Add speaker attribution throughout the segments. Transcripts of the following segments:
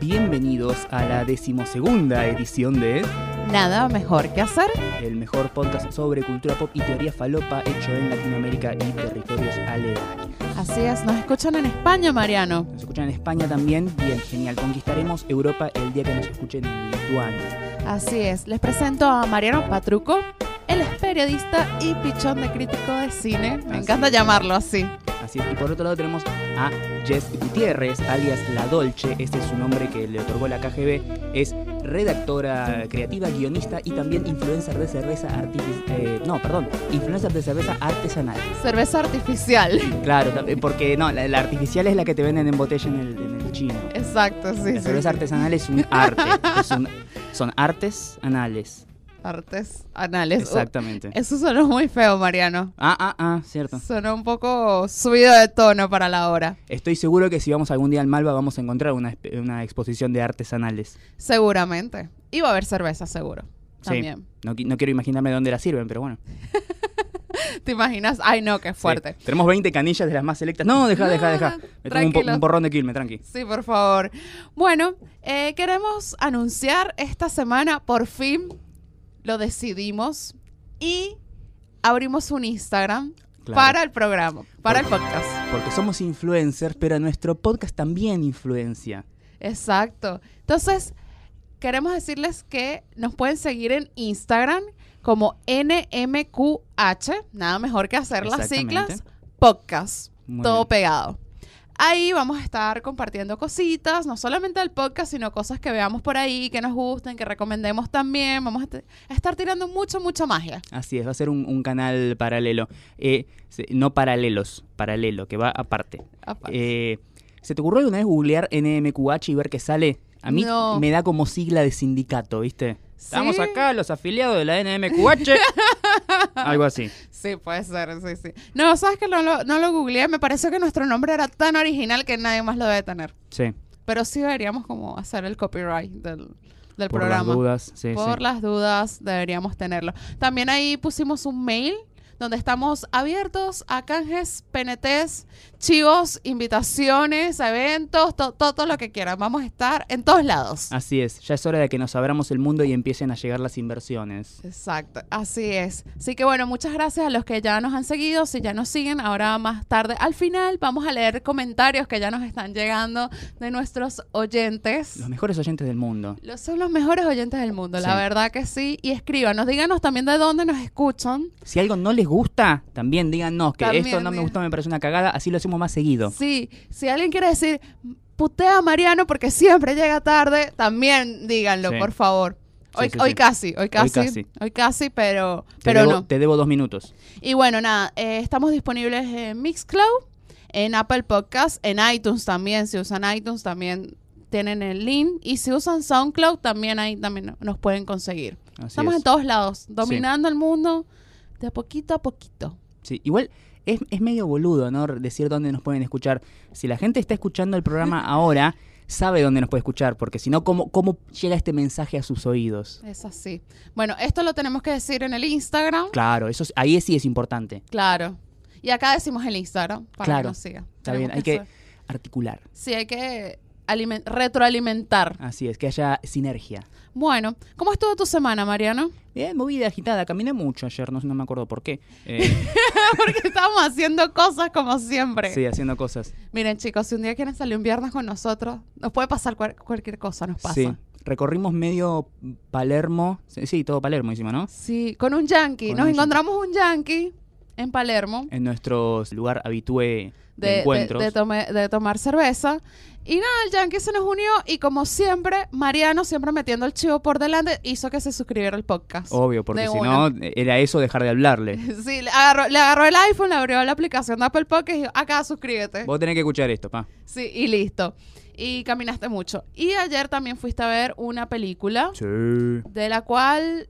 Speaker 1: Bienvenidos a la decimosegunda edición de
Speaker 2: Nada mejor que hacer.
Speaker 1: el mejor podcast sobre cultura pop y teoría falopa hecho en Latinoamérica y territorios aledaños.
Speaker 2: Así es, nos escuchan en España, Mariano.
Speaker 1: Nos escuchan en España también. Bien, genial. Conquistaremos Europa el día que nos escuchen en Lituania.
Speaker 2: Así es, les presento a Mariano Patruco. Él es periodista y pichón de crítico de cine. Me
Speaker 1: Así
Speaker 2: encanta
Speaker 1: es.
Speaker 2: llamarlo así.
Speaker 1: Así es. Y por otro lado tenemos a Jess Gutiérrez, alias La Dolce. Este es su nombre que le otorgó la KGB. Es redactora creativa, guionista y también influencer de cerveza artificial. no, perdón. Influencer de cerveza artesanal.
Speaker 2: Cerveza artificial.
Speaker 1: Claro, porque no, la, la artificial es la que te venden en botella en el, en el chino.
Speaker 2: Exacto, sí.
Speaker 1: La cerveza
Speaker 2: sí.
Speaker 1: artesanal es un arte. es un- son artes anales.
Speaker 2: Artes anales. Uh,
Speaker 1: Exactamente.
Speaker 2: eso sonó muy feo, Mariano.
Speaker 1: Ah, ah, ah, cierto.
Speaker 2: Sonó un poco subido de tono para la hora.
Speaker 1: Estoy seguro que si vamos algún día al Malva vamos a encontrar una, una exposición de artesanales.
Speaker 2: Seguramente. Y va a haber cerveza, seguro.
Speaker 1: Sí.
Speaker 2: También.
Speaker 1: No, no quiero imaginarme dónde la sirven, pero bueno.
Speaker 2: ¿Te imaginas? Ay, no, qué fuerte.
Speaker 1: Sí. Tenemos 20 canillas de las más selectas. No, deja, deja, deja. Me tomo un, po-
Speaker 2: tranquilos.
Speaker 1: un porrón de quilme, tranqui.
Speaker 2: Sí, por favor. Bueno, eh, queremos anunciar esta semana, por fin lo decidimos y abrimos un Instagram
Speaker 1: Claro.
Speaker 2: para el programa, para el podcast.
Speaker 1: Porque somos influencers, pero nuestro podcast también influencia.
Speaker 2: Exacto. Entonces, queremos decirles que nos pueden seguir en Instagram como NMQH, nada mejor que hacer las siglas, podcast.
Speaker 1: Muy
Speaker 2: todo
Speaker 1: bien.
Speaker 2: pegado. Ahí vamos a estar compartiendo cositas, no solamente del podcast, sino cosas que veamos por ahí, que nos gusten, que recomendemos también. Vamos a, estar tirando mucho, mucha magia.
Speaker 1: Así es, va a ser un, un canal paralelo. Eh, no paralelos, paralelo, que va aparte.
Speaker 2: Apa-
Speaker 1: Eh, ¿Se te ocurrió alguna vez googlear NMQH y ver qué sale? A mí
Speaker 2: No.
Speaker 1: me da como sigla de sindicato, ¿viste? Estamos
Speaker 2: ¿Sí?
Speaker 1: acá, los afiliados de la NMQH. Algo así.
Speaker 2: Sí, puede ser, sí, sí. No, sabes que no lo, no lo googleé, me pareció que nuestro nombre era tan original que nadie más lo debe tener.
Speaker 1: Sí.
Speaker 2: Pero sí deberíamos como hacer el copyright del, del
Speaker 1: Por
Speaker 2: programa.
Speaker 1: las dudas. Sí,
Speaker 2: Por
Speaker 1: sí.
Speaker 2: las dudas deberíamos tenerlo. También ahí pusimos un mail donde estamos abiertos a canjes, PNTs, chivos, invitaciones, eventos, to- to- todo lo que quieran. Vamos a estar en todos lados.
Speaker 1: Así es. Ya es hora de que nos abramos el mundo y empiecen a llegar las inversiones.
Speaker 2: Exacto, así es. Así que bueno, muchas gracias a los que ya nos han seguido, si ya nos siguen, ahora más tarde, al final vamos a leer comentarios que ya nos están llegando de nuestros oyentes.
Speaker 1: Los mejores oyentes del mundo.
Speaker 2: Los son los mejores oyentes del mundo, la verdad que sí. Y escríbanos, díganos también de dónde nos escuchan.
Speaker 1: Si algo no les gusta, también díganos que
Speaker 2: También,
Speaker 1: esto no me gustó, me parece una cagada. Así lo hacemos más seguido.
Speaker 2: Sí, si alguien quiere decir, putea a Mariano porque siempre llega tarde, también díganlo,
Speaker 1: Sí.
Speaker 2: por favor. Hoy,
Speaker 1: Sí, sí,
Speaker 2: hoy
Speaker 1: sí.
Speaker 2: casi, hoy casi,
Speaker 1: casi.
Speaker 2: hoy casi, pero,
Speaker 1: Te
Speaker 2: pero
Speaker 1: debo,
Speaker 2: no.
Speaker 1: Te debo dos minutos.
Speaker 2: Y bueno, nada, eh, estamos disponibles en Mixcloud, en Apple Podcast, en iTunes también. Si usan iTunes también tienen el link. Y si usan SoundCloud, también ahí también nos pueden conseguir.
Speaker 1: Así
Speaker 2: Estamos
Speaker 1: es.
Speaker 2: en todos lados, dominando el mundo de poquito a poquito.
Speaker 1: Sí, igual es, es medio boludo, ¿no? Decir dónde nos pueden escuchar. Si la gente está escuchando el programa ahora, sabe dónde nos puede escuchar, porque si no, ¿cómo, ¿cómo llega este mensaje a sus oídos?
Speaker 2: Es así. Bueno, esto lo tenemos que decir en el Instagram.
Speaker 1: Claro, eso es- ahí sí es importante.
Speaker 2: Claro. Y acá decimos el Instagram para
Speaker 1: Claro.
Speaker 2: que nos siga.
Speaker 1: Está
Speaker 2: Tenemos
Speaker 1: bien, hay que articular.
Speaker 2: Sí, hay que retroalimentar.
Speaker 1: Así es, que haya sinergia.
Speaker 2: Bueno, ¿cómo estuvo tu semana, Mariano?
Speaker 1: Bien, movida, agitada. Caminé mucho ayer, no, no me acuerdo por qué. Eh,
Speaker 2: Porque estábamos haciendo cosas como siempre.
Speaker 1: sí, haciendo cosas.
Speaker 2: Miren, chicos, si un día quieren salir un viernes con nosotros, nos puede pasar cual- cualquier cosa, nos pasa.
Speaker 1: Sí. Recorrimos medio Palermo. Sí, sí, todo Palermo hicimos, ¿no?
Speaker 2: Sí, con un yankee.
Speaker 1: Con
Speaker 2: Nos
Speaker 1: un
Speaker 2: encontramos un yankee en Palermo
Speaker 1: En nuestro lugar habitué de,
Speaker 2: de, de-
Speaker 1: encuentros.
Speaker 2: de tome- de tomar cerveza. Y nada, el yankee se nos unió y como siempre, Mariano, siempre metiendo el chivo por delante, hizo que se suscribiera al podcast.
Speaker 1: Obvio, porque si
Speaker 2: una.
Speaker 1: no, era eso dejar de hablarle.
Speaker 2: Sí, le agarró, le agarró el iPhone, le abrió la aplicación de Apple Podcast y dijo, acá suscríbete.
Speaker 1: Vos tenés que escuchar esto, pa.
Speaker 2: Sí, y listo. Y caminaste mucho. Y ayer también fuiste a ver una película
Speaker 1: Sí.
Speaker 2: de la cual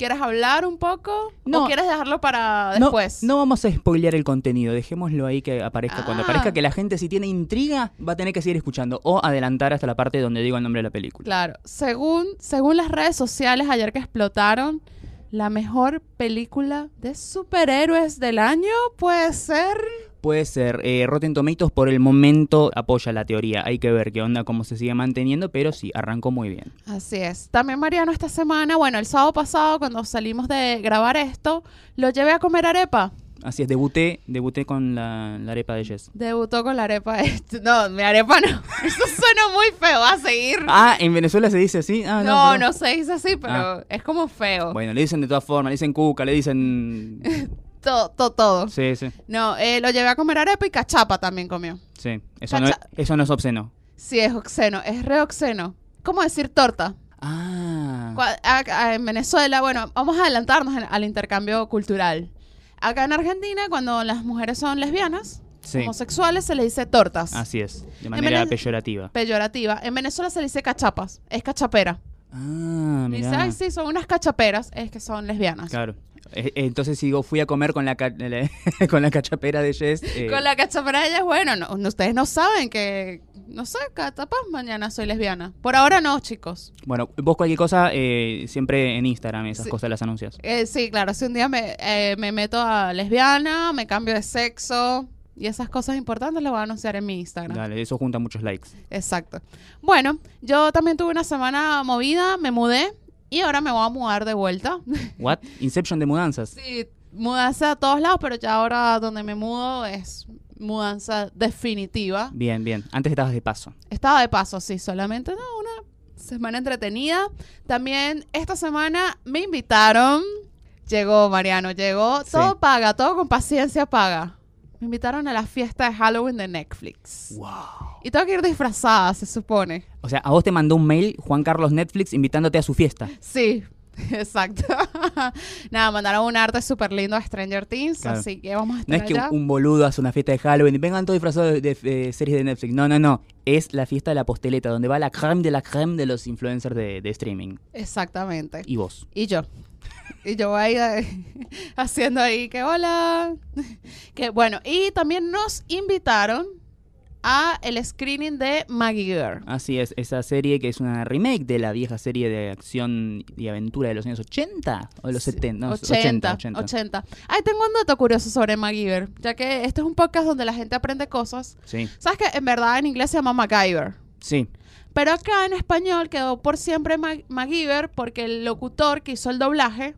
Speaker 2: quieres hablar un poco
Speaker 1: No.
Speaker 2: o quieres dejarlo para
Speaker 1: No,
Speaker 2: después.
Speaker 1: no vamos a spoilear el contenido, dejémoslo ahí que aparezca. Cuando
Speaker 2: Ah.
Speaker 1: aparezca que la gente si tiene intriga va a tener que seguir escuchando o adelantar hasta la parte donde digo el nombre de la película.
Speaker 2: Claro, según según las redes sociales ayer que explotaron, la mejor película de superhéroes del año puede ser.
Speaker 1: Puede ser. Eh, Rotten Tomatoes por el momento apoya la teoría. Hay que ver qué onda, cómo se sigue manteniendo, pero sí, arrancó muy bien.
Speaker 2: Así es. También Mariano esta semana, bueno, el sábado pasado cuando salimos de grabar esto, lo llevé a comer arepa.
Speaker 1: Así es, debuté, debuté con la, la arepa de Jess.
Speaker 2: Debutó con la arepa. de- No, mi arepa no. Eso suena muy feo. Va a seguir.
Speaker 1: Ah, en Venezuela se dice así. Ah, no,
Speaker 2: no, se dice así, pero es como feo.
Speaker 1: Bueno, le dicen de todas formas, le dicen cuca, le dicen.
Speaker 2: Todo, todo, todo.
Speaker 1: Sí, sí,
Speaker 2: No, eh, lo llevé a comer arepa y cachapa también comió.
Speaker 1: sí. Eso no, es, eso no es obsceno.
Speaker 2: Sí, es obsceno. Es re obsceno. ¿Cómo decir torta?
Speaker 1: Ah.
Speaker 2: En Venezuela, bueno, vamos a adelantarnos al intercambio cultural. Acá en Argentina, cuando las mujeres son lesbianas,
Speaker 1: Sí.
Speaker 2: homosexuales, se le dice tortas.
Speaker 1: Así es, de manera peyorativa.
Speaker 2: Peyorativa. En Venezuela se le dice cachapas. Es cachapera.
Speaker 1: Ah,
Speaker 2: Dice, ay, sí, son unas cachaperas. Es que son lesbianas.
Speaker 1: Claro. Eh, eh, Entonces, si digo, fui a comer con la, ca- con la cachapera de Jess. eh,
Speaker 2: Con la cachapera ella es bueno. No, no- ustedes no saben que, no sé, capaz mañana soy lesbiana. Por ahora no, chicos.
Speaker 1: Bueno, vos cualquier cosa, eh, siempre en Instagram, esas
Speaker 2: Sí.
Speaker 1: cosas las anuncias.
Speaker 2: Eh, sí, claro, si un día me, eh, me meto a lesbiana, me cambio de sexo y esas cosas importantes las voy a anunciar en mi Instagram.
Speaker 1: Dale, eso junta muchos likes.
Speaker 2: Exacto. Bueno, yo también tuve una semana movida, me mudé y ahora me voy a mudar de vuelta.
Speaker 1: ¿What? Inception de mudanzas.
Speaker 2: sí, mudanza a todos lados, pero ya ahora donde me mudo es mudanza definitiva.
Speaker 1: Bien, bien. Antes estabas de paso.
Speaker 2: Estaba de paso, sí, solamente no, una semana entretenida. También esta semana me invitaron. Llegó Mariano, llegó.
Speaker 1: Sí.
Speaker 2: Todo paga, todo con paciencia paga. Me invitaron a la fiesta de Halloween de Netflix.
Speaker 1: Wow.
Speaker 2: Y tengo que ir disfrazada, se supone.
Speaker 1: O sea, a vos te mandó un mail Juan Carlos Netflix invitándote a su fiesta.
Speaker 2: Sí, exacto. Nada, mandaron un arte súper lindo a Stranger Things,
Speaker 1: Claro.
Speaker 2: así que vamos a
Speaker 1: No
Speaker 2: estar
Speaker 1: es que
Speaker 2: allá.
Speaker 1: un boludo hace una fiesta de Halloween y vengan todos disfrazados de, de, series de Netflix. No, no, no. Es la fiesta de la posteleta, donde va la creme de la creme de los influencers de, de streaming.
Speaker 2: Exactamente.
Speaker 1: Y vos.
Speaker 2: Y yo. Y yo ahí eh, haciendo ahí que hola. Que bueno, y también nos invitaron a el screening de Maggie Girl.
Speaker 1: Así es, esa serie que es una remake de la vieja serie de acción y aventura de los años 80 o de los 70. No,
Speaker 2: 80,
Speaker 1: 80,
Speaker 2: 80. Ay, tengo un dato curioso sobre MacGyver, ya que este es un podcast donde la gente aprende cosas.
Speaker 1: Sí,
Speaker 2: ¿Sabes que en verdad en inglés se llama MacGyver?
Speaker 1: sí.
Speaker 2: Pero acá en español quedó por siempre Ma- MacGyver porque el locutor que hizo el doblaje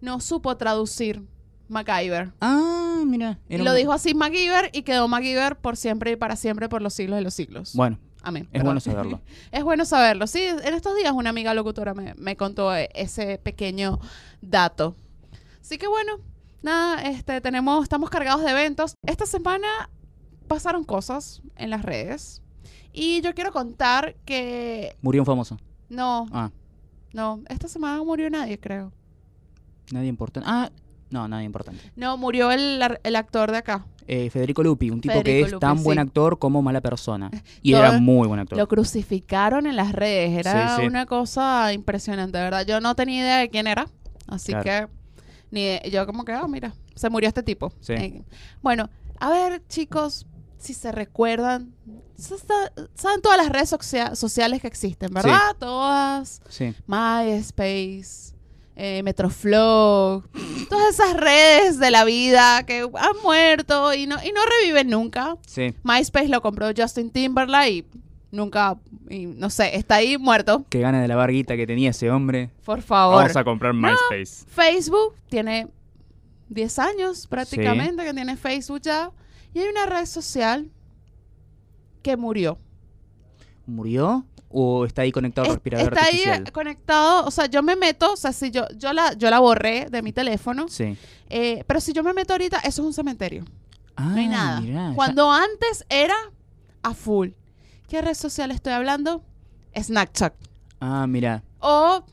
Speaker 2: no supo traducir MacGyver.
Speaker 1: Ah, mira.
Speaker 2: Y
Speaker 1: era
Speaker 2: lo
Speaker 1: un-
Speaker 2: dijo así MacGyver y quedó MacGyver por siempre y para siempre por los siglos de los siglos.
Speaker 1: Bueno,
Speaker 2: Amén.
Speaker 1: es
Speaker 2: Perdón.
Speaker 1: bueno saberlo.
Speaker 2: Es bueno saberlo. Sí, en estos días una amiga locutora me, me contó eh, ese pequeño dato. Así que bueno, nada, este, tenemos, estamos cargados de eventos. Esta semana pasaron cosas en las redes. Y yo quiero contar que
Speaker 1: Murió un famoso.
Speaker 2: no,
Speaker 1: Ah,
Speaker 2: no, esta semana murió nadie, creo.
Speaker 1: nadie importante. Ah, no, nadie importante.
Speaker 2: No, murió el, el actor de acá.
Speaker 1: Eh, Federico Lupi, un tipo que es
Speaker 2: Lupi,
Speaker 1: tan buen actor como mala persona. Y
Speaker 2: Todo-
Speaker 1: era muy buen actor.
Speaker 2: Lo crucificaron en las redes. Era
Speaker 1: Sí, sí.
Speaker 2: una cosa impresionante, verdad. Yo no tenía idea de quién era. Así
Speaker 1: Claro.
Speaker 2: que ni yo como que, ah, mira, se murió este tipo.
Speaker 1: Sí.
Speaker 2: Eh, bueno, a ver, chicos, si se recuerdan, saben todas las redes socia- sociales que existen, ¿verdad? Todas.
Speaker 1: Sí.
Speaker 2: MySpace, eh, Metroflow, todas esas redes de la vida que han muerto y no, y no reviven nunca.
Speaker 1: Sí.
Speaker 2: MySpace lo compró Justin Timberlake y nunca, y no sé, está ahí muerto.
Speaker 1: Qué gana de la barguita que tenía ese hombre.
Speaker 2: Por favor.
Speaker 1: Vamos a comprar MySpace.
Speaker 2: Facebook tiene 10 años prácticamente que tiene Facebook ya. Y hay una red social que murió.
Speaker 1: ¿Murió? ¿O está ahí conectado al
Speaker 2: Es-
Speaker 1: respirador
Speaker 2: está ahí
Speaker 1: artificial?
Speaker 2: conectado, o sea, yo me meto, o sea, si yo, yo, la, yo la borré de mi teléfono,
Speaker 1: Sí.
Speaker 2: eh, pero si yo me meto ahorita, eso es un cementerio.
Speaker 1: Ah,
Speaker 2: No hay nada.
Speaker 1: mirá, ya-
Speaker 2: Cuando antes era a full. ¿Qué red social estoy hablando? Snapchat.
Speaker 1: Ah, mira.
Speaker 2: O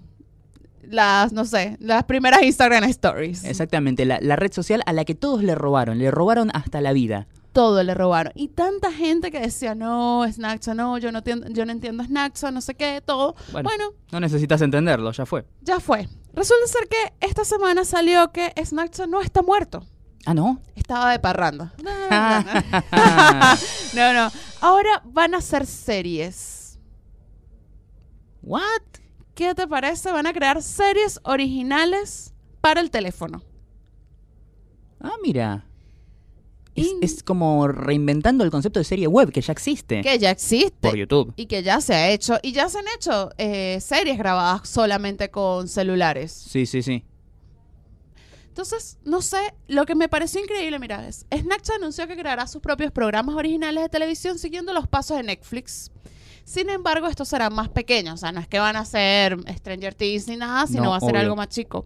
Speaker 2: las, no sé, las primeras Instagram Stories.
Speaker 1: Exactamente, la, la red social a la que todos le robaron. Le robaron hasta la vida.
Speaker 2: Todo le robaron. Y tanta gente que decía, no, Snapchat, no, yo no, entiendo, yo no entiendo Snapchat, no sé qué, todo.
Speaker 1: Bueno,
Speaker 2: Bueno,
Speaker 1: no necesitas entenderlo, ya fue.
Speaker 2: ya fue. Resulta ser que esta semana salió que Snapchat no está muerto.
Speaker 1: Ah, ¿no?
Speaker 2: Estaba de parranda. no, no. Ahora van a hacer series.
Speaker 1: ¿What?
Speaker 2: ¿Qué te parece? Van a crear series originales para el teléfono.
Speaker 1: Ah, mira. Es, como reinventando el concepto de serie web que ya existe
Speaker 2: Que ya existe.
Speaker 1: por YouTube.
Speaker 2: Y que ya se ha hecho. Y ya se han hecho eh, series grabadas solamente con celulares.
Speaker 1: Sí, sí, sí.
Speaker 2: Entonces, no sé, lo que me pareció increíble, mira, es Snapchat anunció que creará sus propios programas originales de televisión siguiendo los pasos de Netflix. Sin embargo, estos serán más pequeños, o sea, no es que van a ser Stranger Things ni nada, sino
Speaker 1: No,
Speaker 2: va a ser
Speaker 1: obvio.
Speaker 2: algo más chico.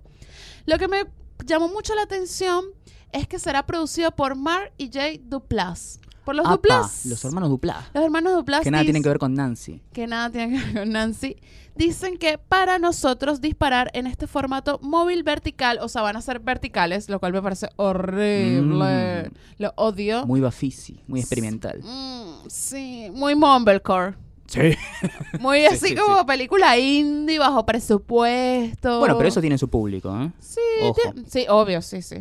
Speaker 2: Lo que me llamó mucho la atención es que será producido por Mar y Jay Duplas. Por los
Speaker 1: Apa,
Speaker 2: Duplas.
Speaker 1: los hermanos Duplas.
Speaker 2: Los hermanos Duplas.
Speaker 1: Que nada tienen que ver con Nancy.
Speaker 2: que nada tiene que ver con Nancy, dicen que para nosotros disparar en este formato móvil vertical, o sea, van a ser verticales, lo cual me parece horrible.
Speaker 1: Mm.
Speaker 2: Lo odio.
Speaker 1: Muy Bafisi, muy experimental.
Speaker 2: Mm, sí, muy mumblecore.
Speaker 1: Sí.
Speaker 2: Muy
Speaker 1: Sí,
Speaker 2: así
Speaker 1: sí,
Speaker 2: como
Speaker 1: sí.
Speaker 2: película indie, bajo presupuesto.
Speaker 1: Bueno, pero eso tiene su público, ¿eh?
Speaker 2: Sí,
Speaker 1: Ojo.
Speaker 2: sí, obvio, sí, sí.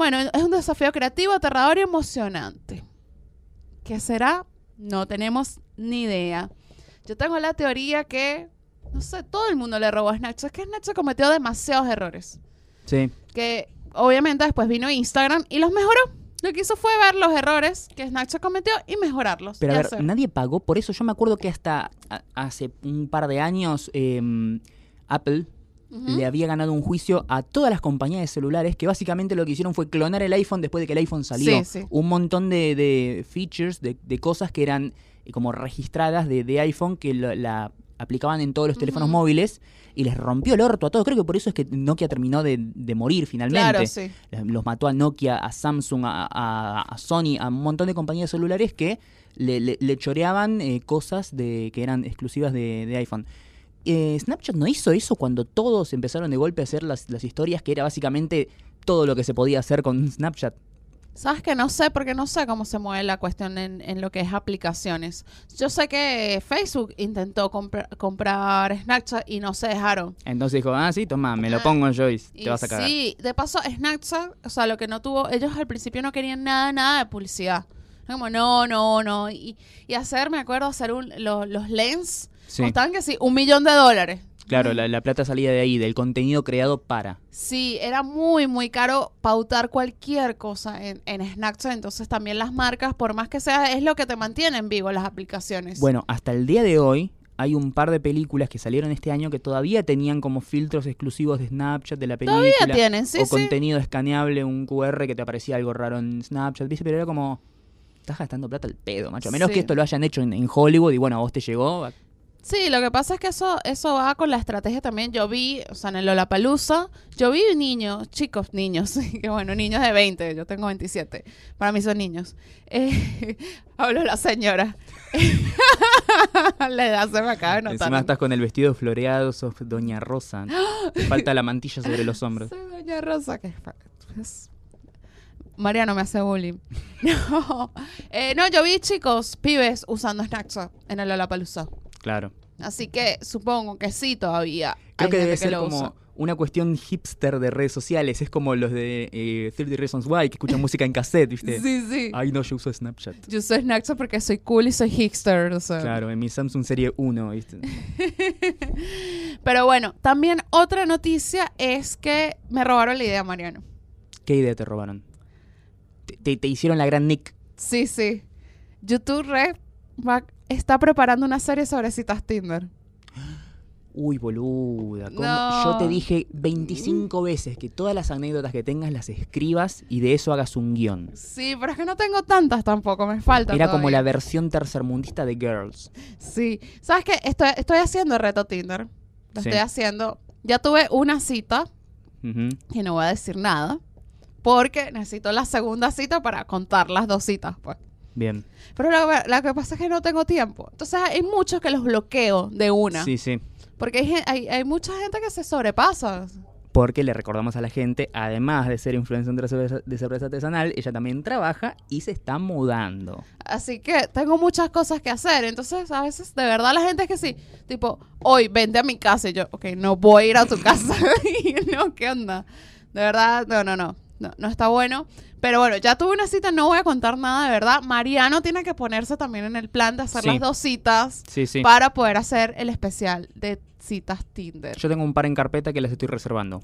Speaker 2: Bueno, es un desafío creativo, aterrador y emocionante. ¿Qué será? No tenemos ni idea. Yo tengo la teoría que, no sé, todo el mundo le robó a Snapchat. Es que Snapchat cometió demasiados errores.
Speaker 1: Sí.
Speaker 2: Que obviamente después vino Instagram y los mejoró. Lo que hizo fue ver los errores que Snapchat cometió y mejorarlos.
Speaker 1: Pero
Speaker 2: y
Speaker 1: a ver,
Speaker 2: hacer.
Speaker 1: nadie pagó por eso. Yo me acuerdo que hasta hace un par de años em, Apple Le había ganado un juicio a todas las compañías de celulares que básicamente lo que hicieron fue clonar el iPhone después de que el iPhone salió.
Speaker 2: Sí, sí.
Speaker 1: Un montón de, de features, de, de cosas que eran eh, como registradas de, de iPhone que lo- la aplicaban en todos los teléfonos móviles y les rompió el orto a todos. Creo que por eso es que Nokia terminó de, de morir finalmente.
Speaker 2: Claro, sí.
Speaker 1: Los mató a Nokia, a Samsung, a, a- a Sony, a un montón de compañías celulares que le, le- le choreaban eh, cosas de, que eran exclusivas de, de iPhone. Eh, Snapchat no hizo eso cuando todos empezaron de golpe a hacer las, las historias, que era básicamente todo lo que se podía hacer con Snapchat.
Speaker 2: Sabes que no sé, porque no sé cómo se mueve la cuestión en, en lo que es aplicaciones. Yo sé que Facebook intentó compra- comprar Snapchat y no se dejaron.
Speaker 1: Entonces dijo, ah, sí, toma, me lo
Speaker 2: Ah,
Speaker 1: pongo yo y
Speaker 2: Y
Speaker 1: te vas a cagar.
Speaker 2: Sí, de paso, Snapchat, o sea, lo que no tuvo, ellos al principio no querían nada, nada de publicidad. Como, no, no, no. Y, y hacer, me acuerdo, hacer un, lo- los lens,
Speaker 1: Sí,
Speaker 2: costaban que sí, un millón de dólares.
Speaker 1: claro, la, la plata salía de ahí, del contenido creado para.
Speaker 2: Sí, era muy, muy caro pautar cualquier cosa en, en Snapchat. Entonces también las marcas, por más que sea, es lo que te mantiene en vivo las aplicaciones.
Speaker 1: Bueno, hasta el día de hoy hay un par de películas que salieron este año que todavía tenían como filtros exclusivos de Snapchat de la película.
Speaker 2: Todavía tienen, sí,
Speaker 1: o
Speaker 2: sí.
Speaker 1: contenido escaneable, un QR que te aparecía algo raro en Snapchat, ¿viste? Pero era como, estás gastando plata al pedo, macho. A menos
Speaker 2: Sí.
Speaker 1: que esto lo hayan hecho en, en Hollywood y bueno, a vos te llegó.
Speaker 2: Sí, lo que pasa es que eso, eso va con la estrategia también. Yo vi, o sea, en el Lollapalooza, yo vi niños, chicos, niños, que bueno, niños de 20, yo tengo 27, para mí son niños. Eh, habló la señora. la edad se me acaba de notar.
Speaker 1: Encima estás con el vestido floreado, sos Doña Rosa. te falta la mantilla sobre los hombros.
Speaker 2: Soy Doña Rosa, que es- Mariano me hace bullying. No, Eh, no, yo vi chicos, pibes, usando Snapchat en el Lollapalooza.
Speaker 1: Claro.
Speaker 2: Así que supongo que sí todavía.
Speaker 1: Creo
Speaker 2: hay
Speaker 1: que debe
Speaker 2: gente
Speaker 1: ser
Speaker 2: lo
Speaker 1: como
Speaker 2: usa.
Speaker 1: una cuestión hipster de redes sociales. Es como los de eh, 30 Reasons Why, que escuchan música en cassette, ¿viste?
Speaker 2: Sí, sí.
Speaker 1: Ay, no, yo uso Snapchat.
Speaker 2: Yo soy Snapchat porque soy cool y soy hipster. o sea.
Speaker 1: Claro, en mi Samsung Serie 1, ¿viste?
Speaker 2: Pero bueno, también otra noticia es que me robaron la idea, Mariano.
Speaker 1: ¿Qué idea te robaron? Te, te- te hicieron la gran Nick.
Speaker 2: Sí, sí. YouTube Red va- está preparando una serie sobre citas Tinder.
Speaker 1: Uy, boluda. Yo te dije 25 veces que todas las anécdotas que tengas las escribas y de eso hagas un guion.
Speaker 2: Sí, pero es que no tengo tantas tampoco, me faltan.
Speaker 1: Era como la versión tercermundista de Girls.
Speaker 2: Sí. ¿Sabes qué? Estoy, estoy haciendo el reto Tinder. Lo
Speaker 1: Sí.
Speaker 2: estoy haciendo. Ya tuve una cita y no voy a decir nada. Porque necesito la segunda cita para contar las dos citas, pues.
Speaker 1: Bien.
Speaker 2: Pero lo, lo que pasa es que no tengo tiempo. Entonces hay muchos que los bloqueo de una.
Speaker 1: Sí, sí.
Speaker 2: Porque hay, hay, hay mucha gente que se sobrepasa.
Speaker 1: Porque le recordamos a la gente, además de ser influencer de cerveza, de cerveza artesanal, ella también trabaja y se está mudando.
Speaker 2: Así que tengo muchas cosas que hacer. Entonces, a veces, de verdad, la gente es que sí. Tipo, hoy vente a mi casa. Y yo, ok, no voy a ir a tu casa. y no, ¿qué onda? De verdad, no, no, no. No, no está bueno. Pero bueno, ya tuve una cita, no voy a contar nada de verdad. Mariano tiene que ponerse también en el plan de hacer
Speaker 1: Sí.
Speaker 2: las dos citas
Speaker 1: Sí, sí.
Speaker 2: para poder hacer el especial de citas Tinder.
Speaker 1: Yo tengo un par en carpeta que las estoy reservando.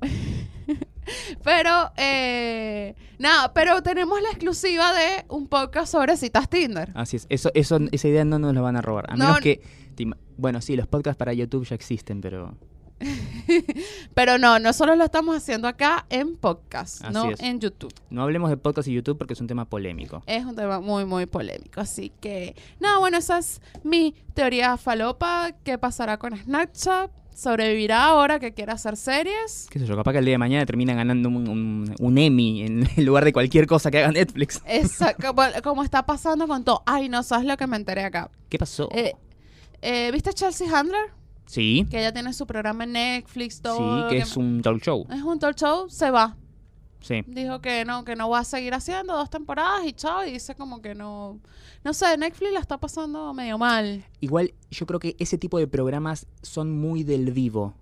Speaker 2: Pero, eh, nada, pero tenemos la exclusiva de un podcast sobre citas Tinder.
Speaker 1: Así es. Eso, eso, esa idea no nos la van a robar. A
Speaker 2: No,
Speaker 1: menos que. Bueno, sí, los podcasts para YouTube ya existen, pero.
Speaker 2: Pero no, nosotros lo estamos haciendo acá en podcast,
Speaker 1: Así
Speaker 2: no
Speaker 1: es.
Speaker 2: en YouTube.
Speaker 1: No hablemos de podcast y YouTube porque es un tema polémico.
Speaker 2: Es un tema muy, muy polémico. Así que, nada, bueno, esa es mi teoría falopa. ¿Qué pasará con Snapchat? ¿Sobrevivirá ahora que quiere hacer series?
Speaker 1: Qué sé yo, capaz que el día de mañana termina ganando un, un- un Emmy en lugar de cualquier cosa que haga Netflix.
Speaker 2: Esa, como, como está pasando con todo. Ay, no sabes lo que me enteré acá.
Speaker 1: ¿Qué pasó?
Speaker 2: Eh, eh, ¿Viste Chelsea Handler?
Speaker 1: Sí,
Speaker 2: Que ella tiene su programa en Netflix, todo.
Speaker 1: sí, que es un talk show.
Speaker 2: es un talk show, se va.
Speaker 1: Sí.
Speaker 2: Dijo que no, que no va a seguir haciendo dos temporadas y chao. Y dice como que no. No sé, Netflix la está pasando medio mal.
Speaker 1: Igual yo creo que ese tipo de programas son muy del vivo,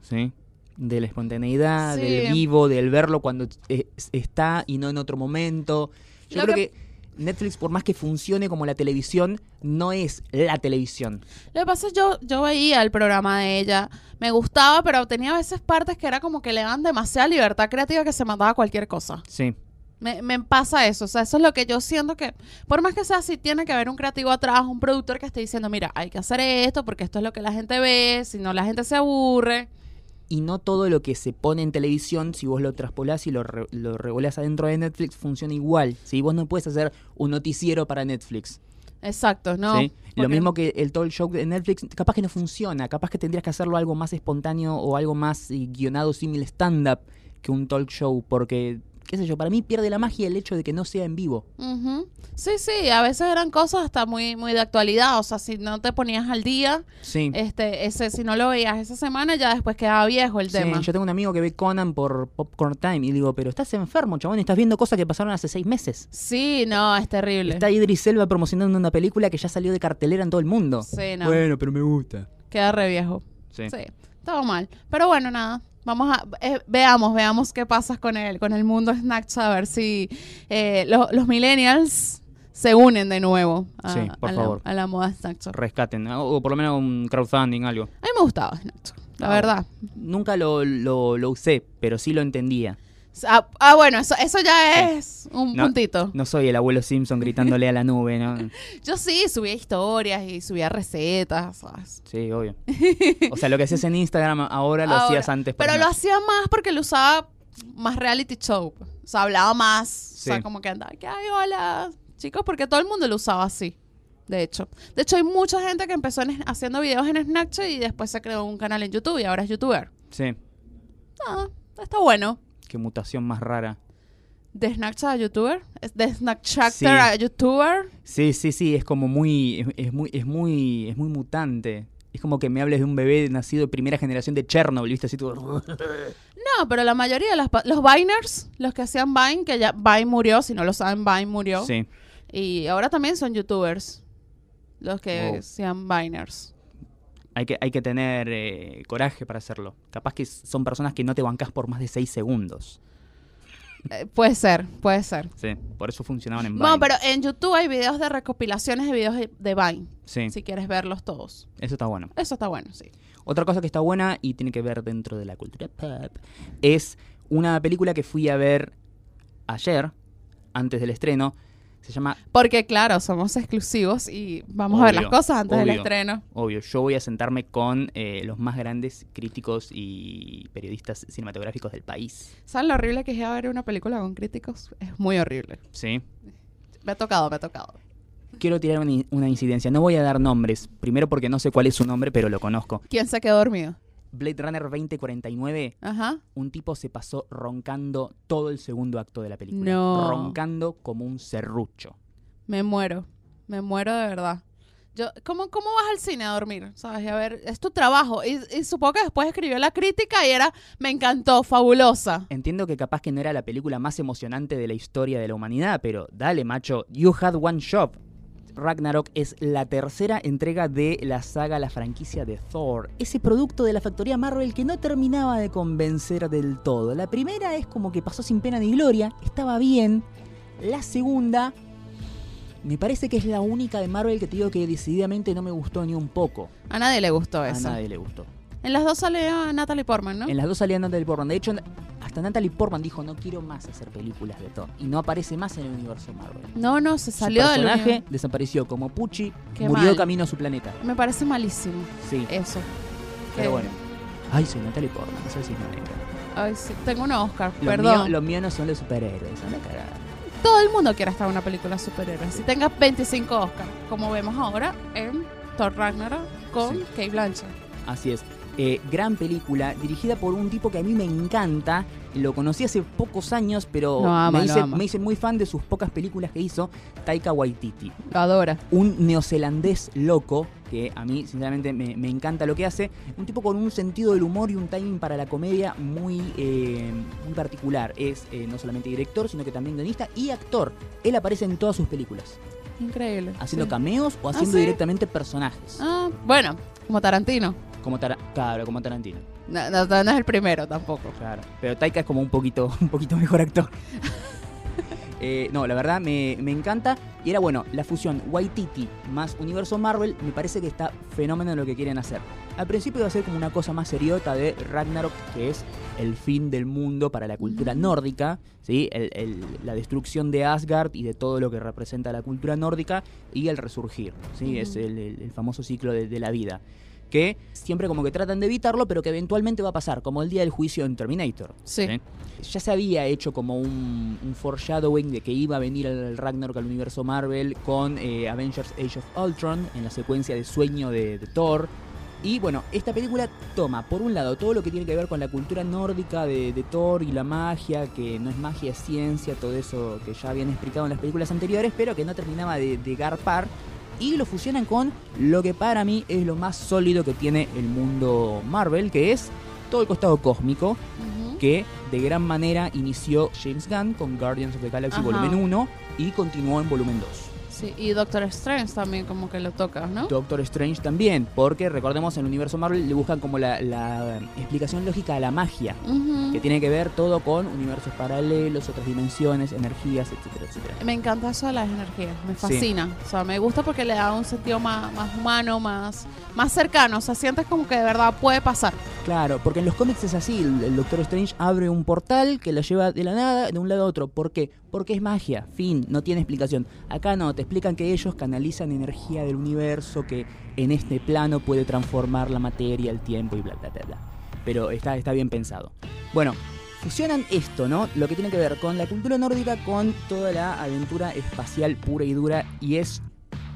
Speaker 1: ¿sí? De la espontaneidad,
Speaker 2: Sí.
Speaker 1: del vivo, del verlo cuando eh, está y no en otro momento. Yo
Speaker 2: Lo
Speaker 1: creo
Speaker 2: que-
Speaker 1: que... Netflix, por más que funcione como la televisión, no es la televisión.
Speaker 2: Lo que pasa es yo, yo veía el programa de ella, me gustaba, pero tenía a veces partes que era como que le daban demasiada libertad creativa que se mandaba cualquier cosa.
Speaker 1: Sí.
Speaker 2: Me, me pasa eso, o sea, eso es lo que yo siento que, por más que sea así, tiene que haber un creativo atrás, un productor que esté diciendo, mira, hay que hacer esto porque esto es lo que la gente ve, si no la gente se aburre.
Speaker 1: Y no todo lo que se pone en televisión, si vos lo traspolás y lo, re- lo regulás adentro de Netflix, funciona igual. Si vos no puedes hacer un noticiero para Netflix.
Speaker 2: Exacto, ¿no?
Speaker 1: ¿sí? Lo mismo que el talk show de Netflix, capaz que no funciona. Capaz que tendrías que hacerlo algo más espontáneo o algo más eh, guionado, similar stand-up que un talk show. Porque, qué sé yo, para mí pierde la magia el hecho de que no sea en vivo.
Speaker 2: Ujú. Sí, sí, a veces eran cosas hasta muy, muy de actualidad, o sea, si no te ponías al día,
Speaker 1: Sí.
Speaker 2: este, ese, si no lo veías esa semana, ya después quedaba viejo el
Speaker 1: Sí,
Speaker 2: tema.
Speaker 1: yo tengo un amigo que ve Conan por Popcorn Time y digo, pero estás enfermo, chabón, estás viendo cosas que pasaron hace seis meses.
Speaker 2: Sí, no, es terrible.
Speaker 1: Está Idris Elba promocionando una película que ya salió de cartelera en todo el mundo.
Speaker 2: Sí, no.
Speaker 1: Bueno, pero me gusta.
Speaker 2: Queda re viejo.
Speaker 1: Sí.
Speaker 2: Sí, todo mal. Pero bueno, nada. Vamos a eh, veamos, veamos qué pasa con el con el mundo Snapchat a ver si eh, lo- los millennials se unen de nuevo a,
Speaker 1: Sí, por
Speaker 2: a
Speaker 1: favor.
Speaker 2: La, a la moda Snapchat.
Speaker 1: Rescaten, o por lo menos un crowdfunding, algo.
Speaker 2: A mí me gustaba Snapchat, la
Speaker 1: Ah,
Speaker 2: verdad.
Speaker 1: Nunca lo, lo, lo usé, pero sí lo entendía.
Speaker 2: Ah, ah, bueno, eso, eso ya es un
Speaker 1: No,
Speaker 2: puntito.
Speaker 1: No soy el abuelo Simpson gritándole a la nube, ¿no?
Speaker 2: Yo sí subía historias y subía recetas, ¿sabes?
Speaker 1: Sí, obvio. O sea, lo que hacías en Instagram ahora lo
Speaker 2: Ahora,
Speaker 1: hacías antes.
Speaker 2: Pero lo hacía más porque lo usaba más reality show. O sea, hablaba más. O sea, como que andaba, que ay, hola, chicos, porque todo el mundo lo usaba así. De hecho. De hecho, hay mucha gente que empezó en- haciendo videos en Snapchat y después se creó un canal en YouTube y ahora es youtuber.
Speaker 1: Sí,
Speaker 2: Ah, está bueno.
Speaker 1: Qué mutación más rara.
Speaker 2: De Snapchat a youtuber. De Snapchat
Speaker 1: Sí.
Speaker 2: a youtuber.
Speaker 1: Sí, sí, sí, es como muy, es, es muy, es muy, es muy mutante. Es como que me hables de un bebé nacido de primera generación de Chernobyl, ¿viste? Así todo.
Speaker 2: No, pero la mayoría de las los Viners, los que hacían Vine, que ya Vine murió, si no lo saben, Vine murió.
Speaker 1: Sí.
Speaker 2: Y ahora también son youtubers. Los que hacían Viners.
Speaker 1: Hay que, hay que tener eh, coraje para hacerlo. Capaz que son personas que no te bancas por más de seis segundos.
Speaker 2: Eh, puede ser, puede ser.
Speaker 1: Sí, por eso funcionaban en Vine.
Speaker 2: No, pero en YouTube hay videos de recopilaciones de videos de- de Vine.
Speaker 1: Sí,
Speaker 2: Si quieres verlos todos.
Speaker 1: eso está bueno.
Speaker 2: Eso está bueno, sí.
Speaker 1: Otra cosa que está buena y tiene que ver dentro de la cultura pop es una película que fui a ver ayer, antes del estreno. Se llama
Speaker 2: Porque claro, somos exclusivos y vamos a ver las cosas antes del estreno.
Speaker 1: Obvio, yo voy a sentarme con eh, los más grandes críticos y periodistas cinematográficos del país.
Speaker 2: ¿Saben lo horrible que es ir a ver una película con críticos? Es muy horrible.
Speaker 1: ¿Sí?
Speaker 2: Me ha tocado, me ha tocado.
Speaker 1: Quiero tirar una, una incidencia. No voy a dar nombres. Primero porque no sé cuál es su nombre, pero lo conozco.
Speaker 2: ¿Quién se quedó dormido?
Speaker 1: Blade Runner 2049,
Speaker 2: Ajá.
Speaker 1: un tipo se pasó roncando todo el segundo acto de la película.
Speaker 2: No.
Speaker 1: Roncando como un serrucho.
Speaker 2: Me muero. Me muero de verdad. Yo, ¿cómo, ¿Cómo vas al cine a dormir? ¿Sabes? Y a ver, es tu trabajo. Y, y supongo que después escribió la crítica y era, me encantó, fabulosa.
Speaker 1: Entiendo que capaz que no era la película más emocionante de la historia de la humanidad, pero dale, macho, you had one shot. Ragnarok es la tercera entrega de la saga, la franquicia de Thor. Ese producto de la factoría Marvel que no terminaba de convencer del todo. La primera es como que pasó sin pena ni gloria, estaba bien. La segunda, me parece que es la única de Marvel que te digo que decididamente no me gustó ni un poco.
Speaker 2: A nadie le gustó
Speaker 1: A
Speaker 2: eso.
Speaker 1: nadie le gustó.
Speaker 2: En las dos sale a Natalie Portman, ¿no?
Speaker 1: En las dos salían Natalie Portman. De hecho, hasta Natalie Portman dijo, no quiero más hacer películas de Thor. Y no aparece más en el universo Marvel.
Speaker 2: No, no, se salió del
Speaker 1: personaje desapareció como Pucci,
Speaker 2: Qué
Speaker 1: murió
Speaker 2: mal.
Speaker 1: camino a su planeta.
Speaker 2: Me parece malísimo
Speaker 1: Sí,
Speaker 2: eso.
Speaker 1: pero bueno. Ay, soy Natalie Portman, no negra.
Speaker 2: Ay, sí, tengo un Oscar, perdón.
Speaker 1: mío, lo mío no son los superhéroes, son la cagada.
Speaker 2: Todo el mundo quiere estar en una película de superhéroes. Si tengas 25 Oscars, como vemos ahora en Thor Ragnarok con
Speaker 1: Sí.
Speaker 2: Kate Blanchett.
Speaker 1: Así es. Eh, gran película, dirigida por un tipo que a mí me encanta. Lo conocí hace pocos años, pero
Speaker 2: ama,
Speaker 1: me, hice,
Speaker 2: ama.
Speaker 1: me hice muy fan de sus pocas películas que hizo Taika Waititi.
Speaker 2: Lo adora.
Speaker 1: Un neozelandés loco, que a mí sinceramente me, me encanta lo que hace. Un tipo con un sentido del humor y un timing para la comedia muy, eh, muy particular. Es eh, no solamente director, sino que también guionista y actor. Él aparece en todas sus películas,
Speaker 2: Increíble.
Speaker 1: haciendo
Speaker 2: sí.
Speaker 1: cameos o
Speaker 2: ¿Ah,
Speaker 1: haciendo
Speaker 2: sí?
Speaker 1: directamente personajes.
Speaker 2: Ah, bueno, como Tarantino.
Speaker 1: Como, Tara- claro, como Tarantino.
Speaker 2: No, no- no es el primero tampoco.
Speaker 1: Claro, pero Taika es como un poquito, un poquito mejor actor. Eh, no, la verdad me, me encanta. Y era bueno, la fusión Waititi más universo Marvel me parece que está fenómeno en lo que quieren hacer. Al principio iba a ser como una cosa más seriota de Ragnarok, que es el fin del mundo para la cultura nórdica, ¿sí? El- el- la destrucción de Asgard y de todo lo que representa la cultura nórdica y el resurgir, ¿sí? Es el, el- el famoso ciclo de, de la vida. Que siempre como que tratan de evitarlo, pero que eventualmente va a pasar, como el día del juicio en Terminator.
Speaker 2: Sí.
Speaker 1: Ya se había hecho como un, un foreshadowing de que iba a venir el Ragnarok al universo Marvel con eh, Avengers Age of Ultron en la secuencia de sueño de, de Thor. Y bueno, esta película toma, por un lado, todo lo que tiene que ver con la cultura nórdica de, de Thor y la magia, que no es magia, es ciencia, todo eso que ya habían explicado en las películas anteriores, pero que no terminaba de, de garpar. Y lo fusionan con lo que para mí es lo más sólido que tiene el mundo Marvel, que es todo el costado cósmico, que de gran manera inició James Gunn con Guardians of the Galaxy
Speaker 2: Ajá.
Speaker 1: Volumen 1 y continuó en Volumen 2.
Speaker 2: Sí, y Doctor Strange también como que lo toca, ¿no?
Speaker 1: Doctor Strange también, porque recordemos en el universo Marvel le buscan como la, la explicación lógica a la magia, que tiene que ver todo con universos paralelos, otras dimensiones, energías, etcétera, etcétera.
Speaker 2: Me encanta eso de las energías, me
Speaker 1: Sí.
Speaker 2: fascina. O sea, me gusta porque le da un sentido más, más humano, más, más cercano. O sea, sientes como que de verdad puede pasar.
Speaker 1: Claro, porque en los cómics es así, el, el Doctor Strange abre un portal que la lleva de la nada de un lado a otro. ¿Por qué? Porque es magia, fin, no tiene explicación. Acá no, te explican que ellos canalizan energía del universo que en este plano puede transformar la materia, el tiempo y bla, bla, bla, bla. Pero está, está bien pensado. Bueno, fusionan esto, ¿no? Lo que tiene que ver con la cultura nórdica con toda la aventura espacial pura y dura y es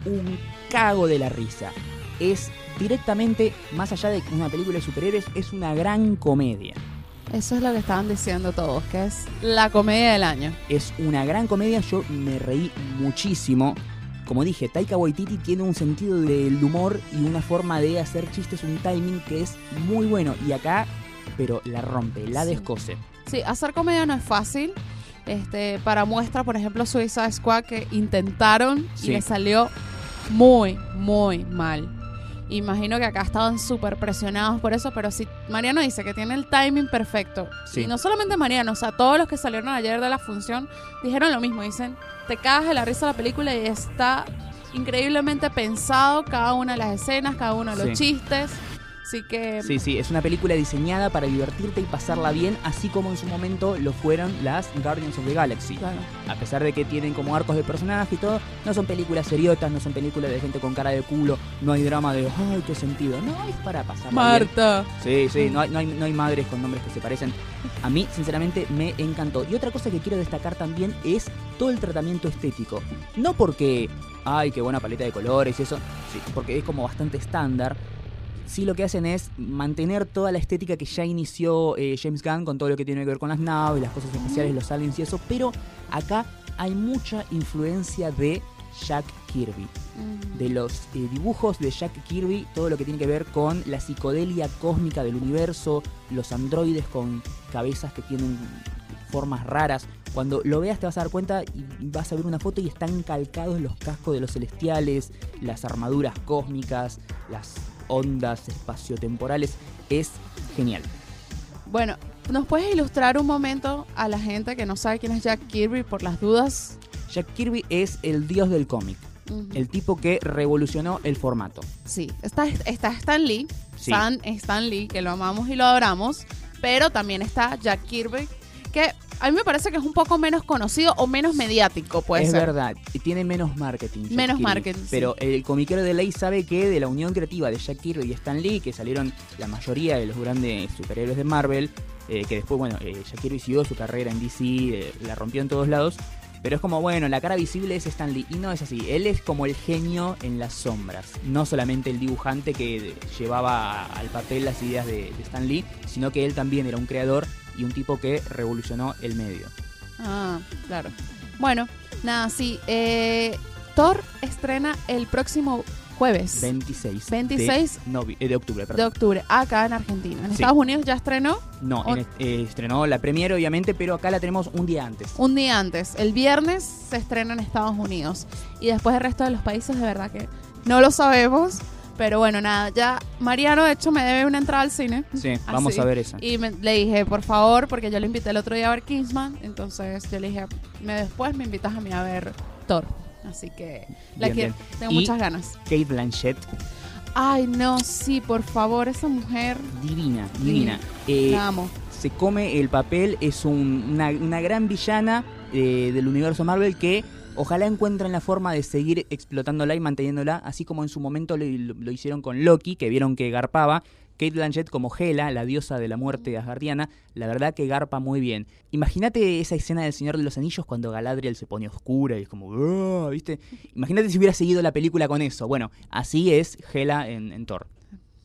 Speaker 1: un cago de la risa. Es directamente, más allá de una película de superhéroes, es una gran comedia.
Speaker 2: Eso es lo que estaban diciendo todos, que es la comedia del año.
Speaker 1: Es una gran comedia, yo me reí muchísimo. Como dije, Taika Waititi tiene un sentido del humor y una forma de hacer chistes, un timing que es muy bueno. Y acá, pero la rompe, la
Speaker 2: Sí.
Speaker 1: descose.
Speaker 2: Sí, hacer comedia no es fácil. Este, para muestra, por ejemplo, Suicide Squad que intentaron
Speaker 1: Sí.
Speaker 2: y le salió muy, muy mal. Imagino que acá estaban súper presionados por eso, pero sí, Mariano dice que tiene el timing perfecto.
Speaker 1: Sí.
Speaker 2: Y no solamente Mariano, o sea, todos los que salieron ayer de la función dijeron lo mismo. Dicen, te cagas de la risa la película y está increíblemente pensado cada una de las escenas, cada uno de los
Speaker 1: Sí.
Speaker 2: chistes. Así que
Speaker 1: Sí, sí, es una película diseñada para divertirte y pasarla bien, así como en su momento lo fueron las Guardians of the Galaxy.
Speaker 2: claro.
Speaker 1: A pesar de que tienen como arcos de personaje y todo, no son películas seriotas, no son películas de gente con cara de culo, no hay drama de, ay, qué sentido. No, es para pasarla bien.
Speaker 2: Marta.
Speaker 1: Sí, sí, no hay, no, hay, no hay madres con nombres que se parecen. A mí, sinceramente, me encantó. Y otra cosa que quiero destacar también es todo el tratamiento estético. No porque, ay, qué buena paleta de colores y eso, sí, porque es como bastante estándar. Sí, lo que hacen es mantener toda la estética que ya inició eh, James Gunn con todo lo que tiene que ver con las naves, las cosas especiales, los aliens y eso, pero acá hay mucha influencia de Jack Kirby
Speaker 2: Mm.
Speaker 1: de los eh, dibujos de Jack Kirby, todo lo que tiene que ver con la psicodelia cósmica del universo, los androides con cabezas que tienen formas raras. Cuando lo veas te vas a dar cuenta y vas a ver una foto y están calcados los cascos de los celestiales, las armaduras cósmicas, las ondas espaciotemporales. Es genial.
Speaker 2: Bueno, ¿nos puedes ilustrar un momento a la gente que no sabe quién es Jack Kirby por las dudas?
Speaker 1: Jack Kirby es el dios del cómic, el tipo que revolucionó el formato.
Speaker 2: Sí, está, está Stan Lee,
Speaker 1: Sí.
Speaker 2: Stan, Stan Lee, que lo amamos y lo adoramos, pero también está Jack Kirby, que a mí me parece que es un poco menos conocido o menos mediático, puede
Speaker 1: es
Speaker 2: ser.
Speaker 1: verdad, y tiene menos marketing.
Speaker 2: Menos
Speaker 1: Kirby.
Speaker 2: marketing, sí.
Speaker 1: Pero el comiquero de ley sabe que de la unión creativa de Jack Kirby y Stan Lee, que salieron la mayoría de los grandes superhéroes de Marvel, eh, que después, bueno, eh, Jack Kirby siguió su carrera en DC, eh, la rompió en todos lados. Pero es como, bueno, la cara visible es Stan Lee. Y no es así. Él es como el genio en las sombras. No solamente el dibujante que llevaba al papel las ideas de, de Stan Lee, sino que él también era un creador y un tipo que revolucionó el medio.
Speaker 2: Ah, claro. Bueno, nada, sí. eh, Thor estrena el próximo jueves
Speaker 1: 26,
Speaker 2: 26
Speaker 1: de, novi- eh, de octubre.
Speaker 2: de
Speaker 1: Perdón.
Speaker 2: octubre, acá en Argentina. En
Speaker 1: Sí.
Speaker 2: Estados Unidos ya estrenó
Speaker 1: No, en est- eh, estrenó la premiere obviamente, pero acá la tenemos un día antes.
Speaker 2: un día antes. El viernes se estrena en Estados Unidos. Y después el resto de los países, de verdad que no lo sabemos. Pero bueno, nada, ya Mariano, de hecho, me debe una entrada al cine.
Speaker 1: Sí, vamos a ver esa.
Speaker 2: Y me- le dije, por favor, porque yo le invité el otro día a ver Kingsman. Entonces yo le dije, me, después me invitas a mí a ver Thor. Así que la
Speaker 1: Bien,
Speaker 2: quiero,
Speaker 1: bien.
Speaker 2: tengo
Speaker 1: Y-
Speaker 2: muchas ganas.
Speaker 1: Kate Blanchett,
Speaker 2: Ay, no, sí, por favor, esa mujer,
Speaker 1: divina, divina. Eh,
Speaker 2: la amo.
Speaker 1: se come el papel, es un- una, una gran villana eh, del universo Marvel que ojalá encuentren la forma de seguir explotándola y manteniéndola, así como en su momento lo, lo hicieron con Loki, que vieron que garpaba. Kate Blanchett como Hela, la diosa de la muerte asgardiana, la verdad que garpa muy bien. Imagínate esa escena del Señor de los Anillos cuando Galadriel se pone oscura y es como, "Ah", ¿viste? Imagínate si hubiera seguido la película con eso. Bueno, así es Hela en, en Thor.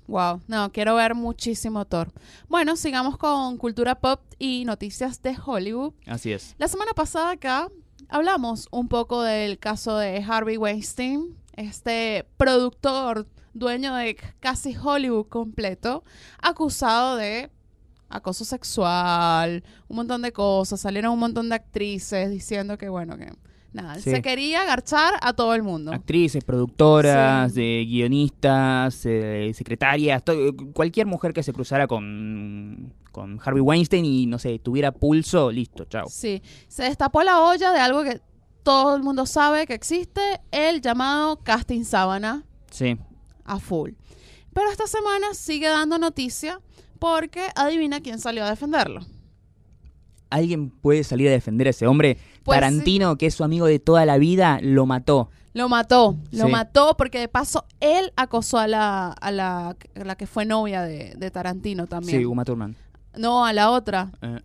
Speaker 2: Wow, no, quiero ver muchísimo Thor. Bueno, sigamos con cultura pop y noticias de Hollywood.
Speaker 1: Así es.
Speaker 2: La semana pasada acá hablamos un poco del caso de Harvey Weinstein, este productor, dueño de casi Hollywood completo, acusado de acoso sexual, un montón de cosas, salieron un montón de actrices diciendo que bueno, que nada,
Speaker 1: Sí.
Speaker 2: se quería agarchar a todo el mundo.
Speaker 1: Actrices, productoras,
Speaker 2: Sí.
Speaker 1: eh, guionistas, eh, secretarias, cualquier mujer que se cruzara con, con Harvey Weinstein y, no sé, tuviera pulso, listo, chao.
Speaker 2: Sí, se destapó la olla de algo que todo el mundo sabe que existe, el llamado casting sábana
Speaker 1: Sí.
Speaker 2: a full. Pero esta semana sigue dando noticia porque adivina quién salió a defenderlo.
Speaker 1: ¿Alguien puede salir a defender a ese hombre?
Speaker 2: Pues
Speaker 1: Tarantino, que es su amigo de toda la vida, lo mató.
Speaker 2: Lo mató, lo
Speaker 1: Sí.
Speaker 2: mató porque de paso él acosó a la, a la, a la que fue novia de, de Tarantino también.
Speaker 1: Sí, Uma Thurman.
Speaker 2: No, a la otra.
Speaker 1: Eh,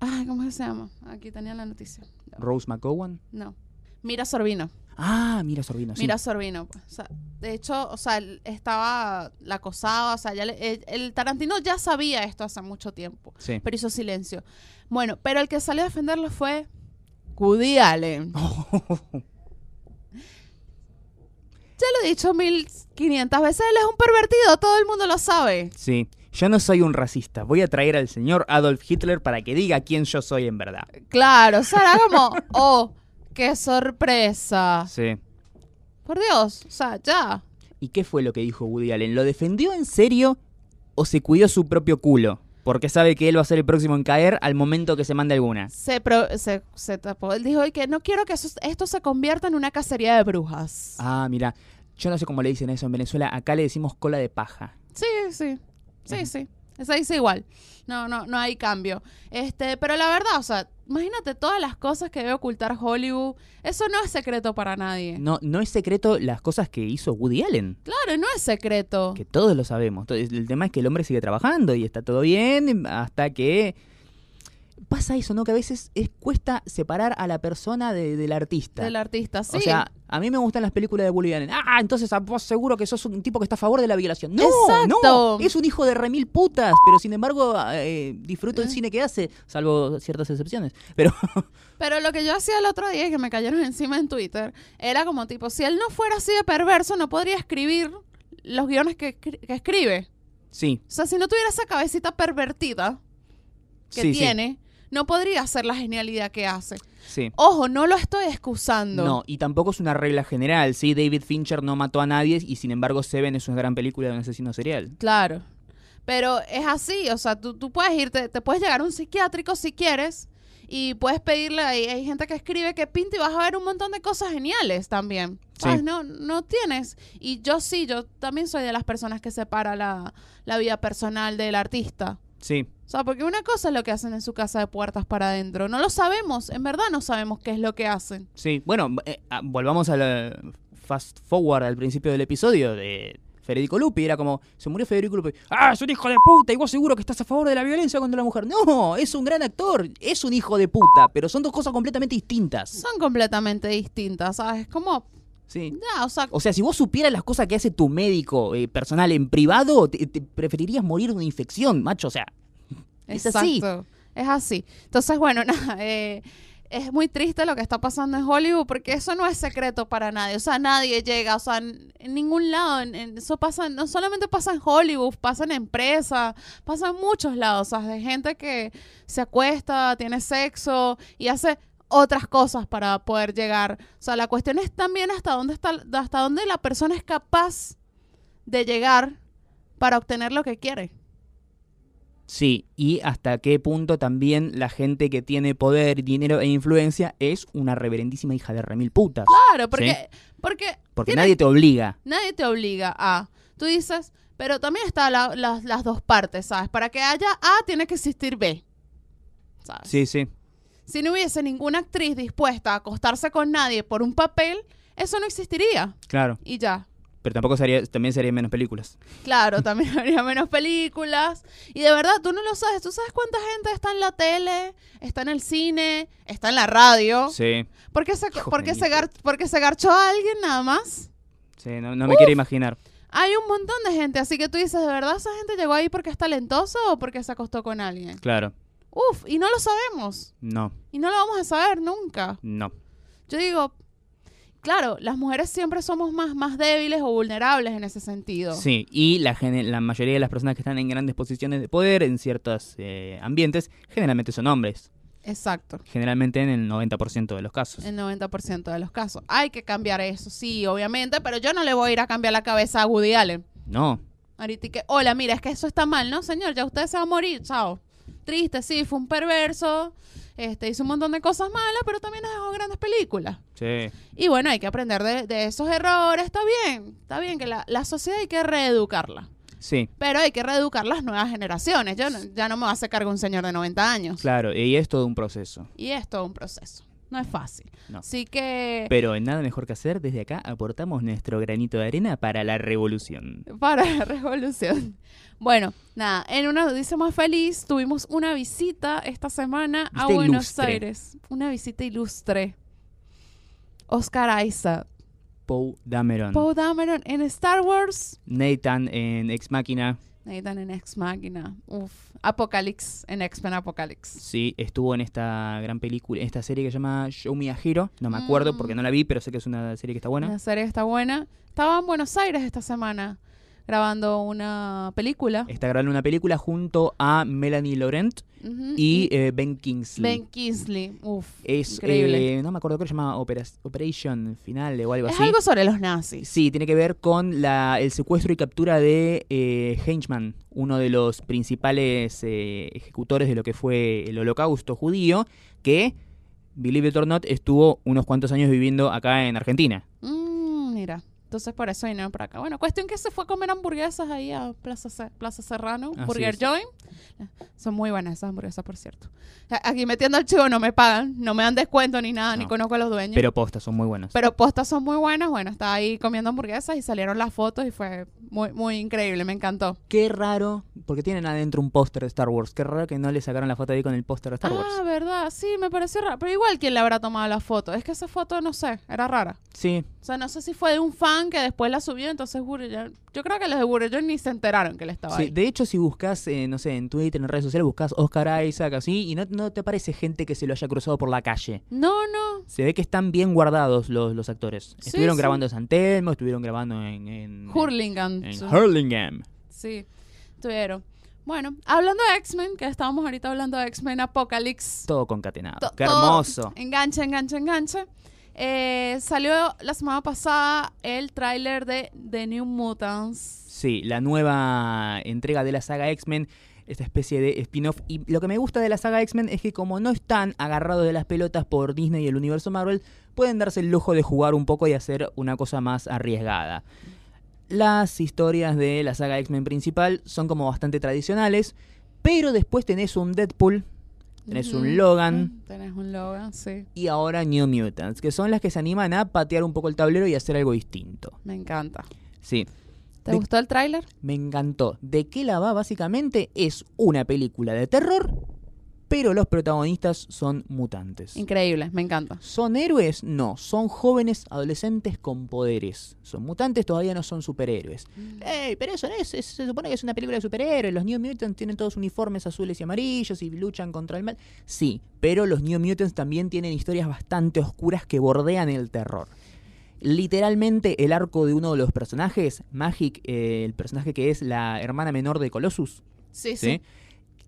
Speaker 2: Ay, ¿cómo se llama? Aquí tenía la noticia.
Speaker 1: Rose McGowan.
Speaker 2: No. Mira Sorbino.
Speaker 1: Ah, mira Sorbino, sí.
Speaker 2: Mira Sorbino. pues. O sea, de hecho, o sea, él estaba la acosaba, o sea, ya le- el, el Tarantino ya sabía esto hace mucho tiempo,
Speaker 1: Sí.
Speaker 2: pero hizo silencio. Bueno, pero el que salió a defenderlo fue Woody Allen. Ya lo he dicho 1500 veces, él es un pervertido, todo el mundo lo sabe.
Speaker 1: Sí. Yo no soy un racista. Voy a traer al señor Adolf Hitler para que diga quién yo soy en verdad.
Speaker 2: Claro, o sea, era como, oh, qué sorpresa.
Speaker 1: Sí.
Speaker 2: Por Dios, o sea, ya.
Speaker 1: ¿Y qué fue lo que dijo Woody Allen? ¿Lo defendió en serio o se cuidó su propio culo? Porque sabe que él va a ser el próximo en caer al momento que se mande alguna.
Speaker 2: Se, pro- se, se tapó. Él dijo que no quiero que eso- esto se convierta en una cacería de brujas.
Speaker 1: Ah, mira, yo no sé cómo le dicen eso en Venezuela. Acá le decimos cola de paja.
Speaker 2: Sí, sí. Sí, sí. Esa dice igual. No, no, no hay cambio. Este, pero la verdad, o sea, imagínate todas las cosas que debe ocultar Hollywood. Eso no es secreto para nadie.
Speaker 1: No, no es secreto las cosas que hizo Woody Allen.
Speaker 2: Claro, no es secreto.
Speaker 1: Que todos lo sabemos. El tema es que el hombre sigue trabajando y está todo bien hasta que pasa eso, ¿no? Que a veces es, cuesta separar a la persona de- del artista.
Speaker 2: Del artista, sí.
Speaker 1: O sea, a mí me gustan las películas de Woody. Ah, entonces a vos seguro que sos un tipo que está a favor de la violación. No,
Speaker 2: Exacto.
Speaker 1: no, es un hijo de remil putas, pero sin embargo eh, disfruto el
Speaker 2: Eh.
Speaker 1: cine que hace, salvo ciertas excepciones. Pero
Speaker 2: Pero lo que yo hacía el otro día, que me cayeron encima en Twitter, era como tipo, si él no fuera así de perverso, no podría escribir los guiones que, escri- que escribe.
Speaker 1: sí,
Speaker 2: O sea, si no tuviera esa cabecita pervertida que
Speaker 1: sí, sí,
Speaker 2: tiene, no podría hacer la genialidad que hace.
Speaker 1: Sí.
Speaker 2: Ojo, no lo estoy excusando.
Speaker 1: No, y tampoco es una regla general, ¿sí? David Fincher no mató a nadie y sin embargo Seven es una gran película de un asesino serial.
Speaker 2: Claro. Pero es así, o sea, tú, tú puedes irte, te puedes llegar a un psiquiátrico si quieres y puedes pedirle, hay, hay gente que escribe que pinta y vas a ver un montón de cosas geniales también.
Speaker 1: Sí.
Speaker 2: No, no tienes. Y yo sí, yo también soy de las personas que separa la, la vida personal del artista.
Speaker 1: Sí,
Speaker 2: O sea, porque una cosa es lo que hacen en su casa de puertas para adentro. No lo sabemos, en verdad no sabemos qué es lo que hacen.
Speaker 1: sí. Bueno, eh, ah, volvamos a la fast forward al principio del episodio de Federico Lupi. Era como, se murió Federico Lupi. ¡Ah, es un hijo de puta! Y vos seguro que estás a favor de la violencia contra la mujer. No, es un gran actor. Es un hijo de puta. Pero son dos cosas completamente distintas.
Speaker 2: Son completamente distintas, ¿sabes? Como,
Speaker 1: Sí.
Speaker 2: o sea,
Speaker 1: O sea, si vos supieras las cosas que hace tu médico eh, personal en privado, te, te preferirías morir de una infección, macho. O sea, es así.
Speaker 2: Es así. Entonces, bueno, nada, eh, es muy triste lo que está pasando en Hollywood porque eso no es secreto para nadie. O sea, nadie llega, o sea, en, en ningún lado. en- en- eso pasa, no solamente pasa en Hollywood, pasa en empresas, pasa en muchos lados. O sea, de gente que se acuesta, tiene sexo y hace otras cosas para poder llegar. O sea, la cuestión es también hasta dónde está, hasta dónde la persona es capaz de llegar para obtener lo que quiere.
Speaker 1: Sí, y hasta qué punto también la gente que tiene poder, dinero e influencia es una reverendísima hija de remil putas.
Speaker 2: Claro, porque, porque
Speaker 1: Porque
Speaker 2: tiene-
Speaker 1: nadie te obliga.
Speaker 2: nadie te obliga a. Tú dices, pero también están las dos partes, ¿sabes? Para que haya A, tiene que existir B. ¿Sabes?
Speaker 1: Sí, sí.
Speaker 2: Si no hubiese ninguna actriz dispuesta a acostarse con nadie por un papel, eso no existiría.
Speaker 1: Claro.
Speaker 2: Y ya.
Speaker 1: Pero tampoco sería, también serían menos películas.
Speaker 2: Claro, también habría menos películas. Y de verdad, tú no lo sabes. ¿Tú sabes cuánta gente está en la tele, está en el cine, está en la radio?
Speaker 1: Sí.
Speaker 2: ¿Por qué se,
Speaker 1: Hijo
Speaker 2: por qué
Speaker 1: de
Speaker 2: se, gar- por qué se garchó a alguien nada más?
Speaker 1: Sí, no, no me quiero imaginar.
Speaker 2: Hay un montón de gente, así que tú dices, ¿de verdad esa gente llegó ahí porque es talentoso o porque se acostó con alguien?
Speaker 1: Claro.
Speaker 2: Uf, y no lo sabemos.
Speaker 1: No,
Speaker 2: Y no lo vamos a saber nunca.
Speaker 1: no.
Speaker 2: Yo digo, claro, las mujeres siempre somos más, más débiles o vulnerables en ese sentido.
Speaker 1: Sí, y la, la mayoría de las personas que están en grandes posiciones de poder en ciertos eh, ambientes generalmente son hombres.
Speaker 2: Exacto.
Speaker 1: Generalmente en el 90% de los casos.
Speaker 2: En 90% de los casos. Hay que cambiar eso, sí, obviamente, pero yo no le voy a ir a cambiar la cabeza a Woody Allen.
Speaker 1: No,
Speaker 2: Ahorita que, hola, mira, es que eso está mal, ¿no, señor? Ya usted se va a morir, chao. Triste, sí, fue un perverso, este, hizo un montón de cosas malas, pero también nos dejó grandes películas.
Speaker 1: sí.
Speaker 2: Y bueno, hay que aprender de, de esos errores, está bien, está bien que la, la sociedad hay que reeducarla,
Speaker 1: Sí,
Speaker 2: pero hay que reeducar las nuevas generaciones. Yo no- ya no me va a hacer cargo un señor de 90 años.
Speaker 1: claro, y es todo un proceso.
Speaker 2: Y es todo un proceso, no es fácil.
Speaker 1: No.
Speaker 2: Así que...
Speaker 1: Pero en nada mejor que hacer, desde acá aportamos nuestro granito de arena para la revolución.
Speaker 2: para la revolución. Bueno, nada, en una noticia más feliz, tuvimos una visita esta semana a Buenos
Speaker 1: ilustre.
Speaker 2: Aires. Una visita ilustre. Oscar Isaac.
Speaker 1: Poe Dameron.
Speaker 2: Poe Dameron en Star Wars.
Speaker 1: Nathan en Ex Máquina.
Speaker 2: Nathan en Ex Máquina. Uf. Apocalypse en X-Men Apocalypse.
Speaker 1: Sí, estuvo en esta gran película, en esta serie que se llama Show Me a Hero. No me acuerdo
Speaker 2: Mm.
Speaker 1: porque no la vi, pero sé que es una serie que está buena.
Speaker 2: La serie está buena. Estaba en Buenos Aires esta semana grabando una película.
Speaker 1: Está grabando una película junto a Melanie Laurent y eh, Ben Kingsley.
Speaker 2: Ben Kingsley. Uf.
Speaker 1: es,
Speaker 2: increíble.
Speaker 1: eh, no me acuerdo, creo que se llama Opera- Operation Finale o algo
Speaker 2: es
Speaker 1: así.
Speaker 2: algo sobre los nazis.
Speaker 1: Sí, tiene que ver con la, el secuestro y captura de eh, Heinzmann, uno de los principales eh, ejecutores de lo que fue el holocausto judío, que, believe it or not, estuvo unos cuantos años viviendo acá en Argentina.
Speaker 2: Mm, mira, entonces por eso vinieron para acá. Bueno, cuestión que se fue a comer hamburguesas ahí a Plaza, Plaza Serrano,
Speaker 1: Así
Speaker 2: Burger
Speaker 1: es.
Speaker 2: Joint. Son muy buenas esas hamburguesas, por cierto. Aquí metiendo el chivo no me pagan, no me dan descuento ni nada, ni
Speaker 1: No.
Speaker 2: conozco a los dueños.
Speaker 1: Pero postas, son muy buenas.
Speaker 2: Pero postas son muy buenas. Bueno, estaba ahí comiendo hamburguesas y salieron las fotos y fue muy, muy increíble, me encantó.
Speaker 1: Qué raro, porque tienen adentro un póster de Star Wars. Qué raro que no le sacaron la foto ahí con el póster de Star Wars.
Speaker 2: Ah, verdad, sí, me pareció raro. Pero igual, ¿quién le habrá tomado la foto? Es que esa foto, no sé, era rara.
Speaker 1: Sí,
Speaker 2: O sea, no sé si fue de un fan que después la subió, entonces Burger Yo creo que los de Burger ni se enteraron que él estaba
Speaker 1: sí.
Speaker 2: ahí.
Speaker 1: De hecho, si buscas, eh, no sé, en Twitter, en redes sociales, buscas Oscar Isaac así, y no, no te aparece gente que se lo haya cruzado por la calle.
Speaker 2: No, no.
Speaker 1: Se ve que están bien guardados los, los actores.
Speaker 2: Sí,
Speaker 1: estuvieron
Speaker 2: sí.
Speaker 1: grabando en San Telmo, estuvieron grabando en, en,
Speaker 2: Hurlingham.
Speaker 1: en
Speaker 2: sí.
Speaker 1: Hurlingham.
Speaker 2: Sí, estuvieron. Bueno, hablando de X-Men, que estábamos ahorita hablando de X-Men Apocalypse.
Speaker 1: Todo concatenado.
Speaker 2: To-
Speaker 1: Qué
Speaker 2: todo-
Speaker 1: hermoso.
Speaker 2: Enganche, enganche, enganche. Eh, salió la semana pasada el tráiler de The New Mutants.
Speaker 1: Sí, la nueva entrega de la saga X-Men, esta especie de spin-off. Y lo que me gusta de la saga X-Men es que como no están agarrados de las pelotas por Disney y el universo Marvel, pueden darse el lujo de jugar un poco y hacer una cosa más arriesgada. Las historias de la saga X-Men principal son como bastante tradicionales. Pero después tenés un Deadpool, tenés un Logan
Speaker 2: Tenés un Logan, sí.
Speaker 1: y ahora New Mutants, que son las que se animan a patear un poco el tablero y hacer algo distinto.
Speaker 2: Me encanta.
Speaker 1: Sí,
Speaker 2: ¿Te
Speaker 1: De-
Speaker 2: gustó el tráiler?
Speaker 1: me encantó. ¿De qué la va? Básicamente es una película de terror, pero los protagonistas son mutantes.
Speaker 2: Increíble, me encanta.
Speaker 1: ¿Son héroes? No, son jóvenes adolescentes con poderes. Son mutantes, todavía no son superhéroes. ¡Ey! Pero eso no es, es- se supone que es una película de superhéroes. Los New Mutants tienen todos uniformes azules y amarillos y luchan contra el mal. Sí, pero los New Mutants también tienen historias bastante oscuras que bordean el terror. Literalmente, el arco de uno de los personajes, Magic, eh, el personaje que es la hermana menor de Colossus,
Speaker 2: Sí,
Speaker 1: ¿sí?
Speaker 2: sí.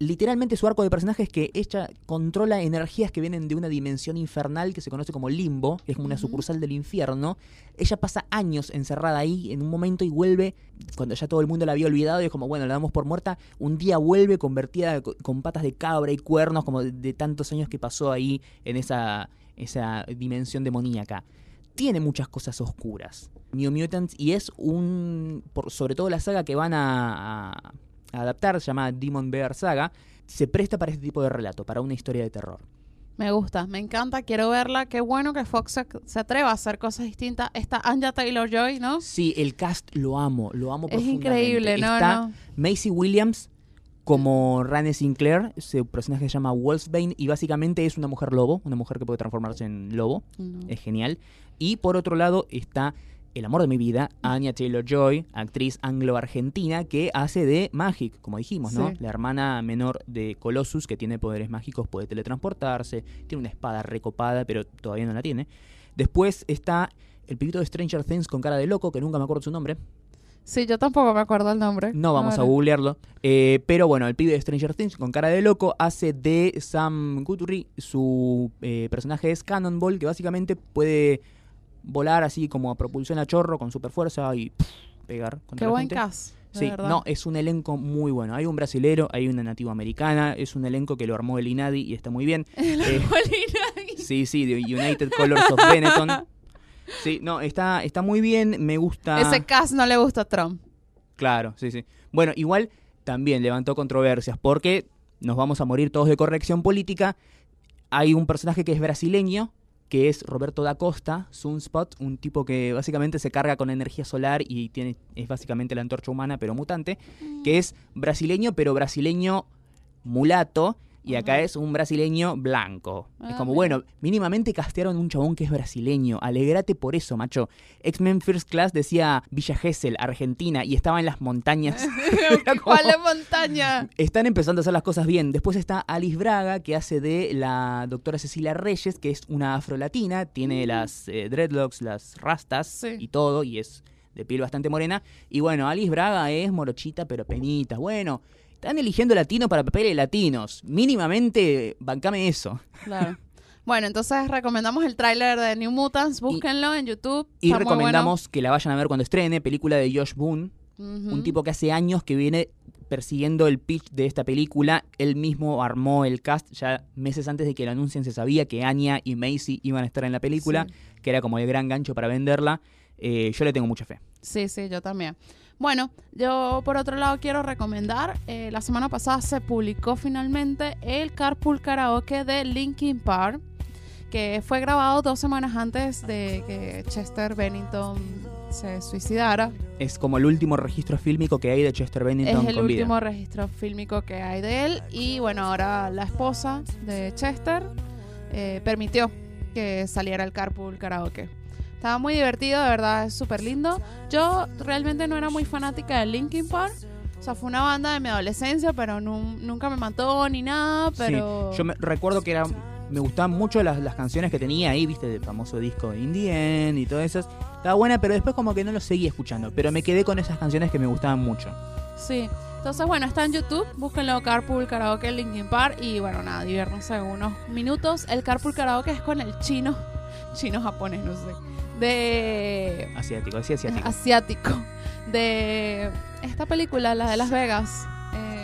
Speaker 1: Literalmente su arco de personaje es que ella controla energías que vienen de una dimensión infernal que se conoce como limbo, que es como una sucursal del infierno. Ella pasa años encerrada ahí en un momento y vuelve, cuando ya todo el mundo la había olvidado y es como, bueno, la damos por muerta, un día vuelve convertida co- con patas de cabra y cuernos, como de, de tantos años que pasó ahí en esa, esa dimensión demoníaca. Tiene muchas cosas oscuras. New Mutants y es un, por, sobre todo la saga que van a adaptar, se llama Demon Bear Saga, se presta para este tipo de relato, para una historia de terror.
Speaker 2: Me gusta, me encanta, quiero verla. Qué bueno que Fox se, atreva a hacer cosas distintas. Está Anja Taylor Joy, ¿no?
Speaker 1: Sí, el cast lo amo, lo amo
Speaker 2: Es
Speaker 1: profundamente.
Speaker 2: increíble, ¿no?
Speaker 1: Está
Speaker 2: no.
Speaker 1: Macy Williams como Rane Sinclair, su personaje se llama Wolfsbane y básicamente es una mujer lobo, una mujer que puede transformarse en lobo,
Speaker 2: No.
Speaker 1: es genial. Y por otro lado está el amor de mi vida, Anya Taylor-Joy, actriz anglo-argentina que hace de Magic, como dijimos, ¿no?
Speaker 2: Sí.
Speaker 1: La hermana menor de Colossus que tiene poderes mágicos, puede teletransportarse, tiene una espada recopada, pero todavía no la tiene. Después está el pibito de Stranger Things con cara de loco, que nunca me acuerdo su nombre.
Speaker 2: Sí, yo tampoco me acuerdo el nombre.
Speaker 1: No vamos a googlearlo. Eh, pero bueno, el pibe de Stranger Things con cara de loco hace de Sam Guthrie. Su eh, personaje es Cannonball, que básicamente puede volar así como a propulsión a chorro con super fuerza y pff, pegar contra
Speaker 2: Qué
Speaker 1: la
Speaker 2: buen
Speaker 1: gente.
Speaker 2: cast. de
Speaker 1: Sí,
Speaker 2: verdad.
Speaker 1: no, es un elenco muy bueno. Hay un brasilero, hay una nativa americana, es un elenco que lo armó el INADI y está muy bien.
Speaker 2: El
Speaker 1: Eh,
Speaker 2: Arbolina.
Speaker 1: sí, sí, de United Colors of Benetton. Sí, no, está, está muy bien, me gusta.
Speaker 2: Ese cast no le gusta a Trump.
Speaker 1: Claro, sí, sí. Bueno, igual también levantó controversias porque nos vamos a morir todos de corrección política. Hay un personaje que es brasileño, que es Roberto da Costa, Sunspot, un tipo que básicamente se carga con energía solar y tiene es básicamente la antorcha humana, pero mutante, que es brasileño, pero brasileño mulato. Y acá es un brasileño blanco. es
Speaker 2: Ah,
Speaker 1: como, bueno, mínimamente castearon un chabón que es brasileño. Alegrate por eso, macho. X-Men First Class decía Villa Gesell, Argentina, y estaba en las montañas. Como-
Speaker 2: ¿Cuál es montaña?
Speaker 1: Están empezando a hacer las cosas bien. Después está Alice Braga, que hace de la doctora Cecilia Reyes, que es una afrolatina, tiene las eh, dreadlocks, las rastas
Speaker 2: Sí.
Speaker 1: y todo, y es de piel bastante morena. Y bueno, Alice Braga es morochita, pero penitas. Bueno, están eligiendo latinos para papeles latinos. Mínimamente, bancame eso.
Speaker 2: Claro. Bueno, entonces recomendamos el tráiler de New Mutants, búsquenlo en YouTube.
Speaker 1: Y
Speaker 2: bueno.
Speaker 1: recomendamos que la vayan a ver cuando estrene, película de Josh Boone, un tipo que hace años que viene persiguiendo el pitch de esta película. Él mismo armó el cast ya meses antes de que lo anuncien. Se sabía que Anya y Macy iban a estar en la película,
Speaker 2: Sí.
Speaker 1: que era como el gran gancho para venderla. Eh, yo le tengo mucha fe.
Speaker 2: Sí, sí, yo también. Bueno, yo por otro lado quiero recomendar, eh, la semana pasada se publicó finalmente el Carpool Karaoke de Linkin Park, que fue grabado dos semanas antes de que Chester Bennington se suicidara.
Speaker 1: Es como el último registro fílmico que hay de Chester Bennington
Speaker 2: es el
Speaker 1: con vida.
Speaker 2: último registro fílmico que hay de él y bueno, ahora la esposa de Chester eh, permitió que saliera el Carpool Karaoke. Estaba muy divertido, de verdad, es súper lindo. Yo realmente no era muy fanática de Linkin Park. O sea, fue una banda de mi adolescencia, pero nun- nunca me mató ni nada, pero...
Speaker 1: Sí, yo me, recuerdo que era me gustaban mucho las, las canciones que tenía ahí, viste, del famoso disco de In the End y todas esas. Estaba buena, pero después como que no lo seguí escuchando. Pero me quedé con esas canciones que me gustaban mucho.
Speaker 2: Sí. Entonces, bueno, está en YouTube. Búsquenlo Carpool Karaoke Linkin Park. Y bueno, nada, diviértanse unos minutos. El Carpool Karaoke es con el chino. Chino japonés, no sé. De.
Speaker 1: Asiático, decía asiático.
Speaker 2: Asiático. De. Esta película, la de Las Vegas. Eh,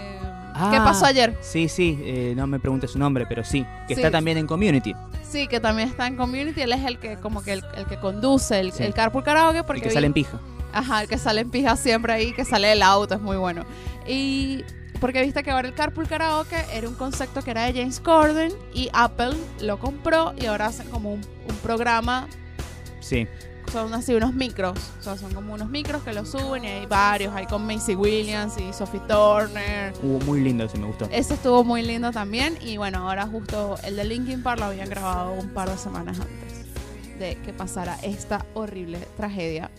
Speaker 1: Ah.
Speaker 2: ¿Qué pasó ayer?
Speaker 1: Sí, sí, eh, no me preguntes su nombre, pero sí. Que
Speaker 2: Sí.
Speaker 1: está también en Community.
Speaker 2: Sí, que también está en Community. Él es el que, como que el, el que conduce el,
Speaker 1: Sí.
Speaker 2: el Carpool Karaoke. Porque
Speaker 1: el que
Speaker 2: vi-
Speaker 1: sale en pija.
Speaker 2: Ajá, el que sale en pija siempre ahí, que sale del auto, es muy bueno. Y porque viste que ahora el Carpool Karaoke era un concepto que era de James Corden y Apple lo compró y ahora hacen como un, un programa
Speaker 1: Sí.
Speaker 2: son así unos micros, o sea, son como unos micros que lo suben y hay varios, hay con Macy Williams y Sophie Turner.
Speaker 1: Hubo muy lindo ese, me gustó.
Speaker 2: Ese estuvo muy lindo también y bueno, ahora justo el de Linkin Park lo habían grabado un par de semanas antes de que pasara esta horrible tragedia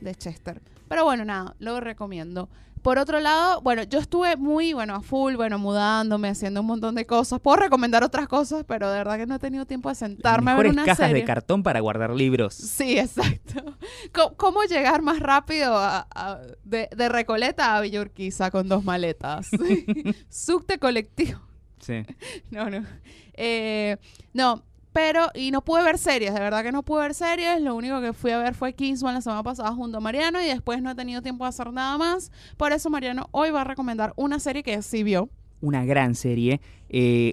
Speaker 2: de Chester. Pero bueno, nada, lo recomiendo. Por otro lado, bueno, yo estuve muy, bueno, a full, bueno, mudándome, haciendo un montón de cosas. Puedo recomendar otras cosas, pero de verdad que no he tenido tiempo de
Speaker 1: Las
Speaker 2: sentarme a ver una
Speaker 1: cajas
Speaker 2: serie.
Speaker 1: de cartón para guardar libros.
Speaker 2: Sí, exacto. ¿Cómo, cómo llegar más rápido a- a- de, de Recoleta a Villa Urquiza con dos maletas? Subte colectivo.
Speaker 1: Sí.
Speaker 2: No, no. Eh, no, pero, y no pude ver series, de verdad que no pude ver series. Lo único que fui a ver fue Kingsman la semana pasada junto a Mariano y después no he tenido tiempo de hacer nada más. Por eso Mariano hoy va a recomendar una serie que sí vio.
Speaker 1: Una gran serie. eh,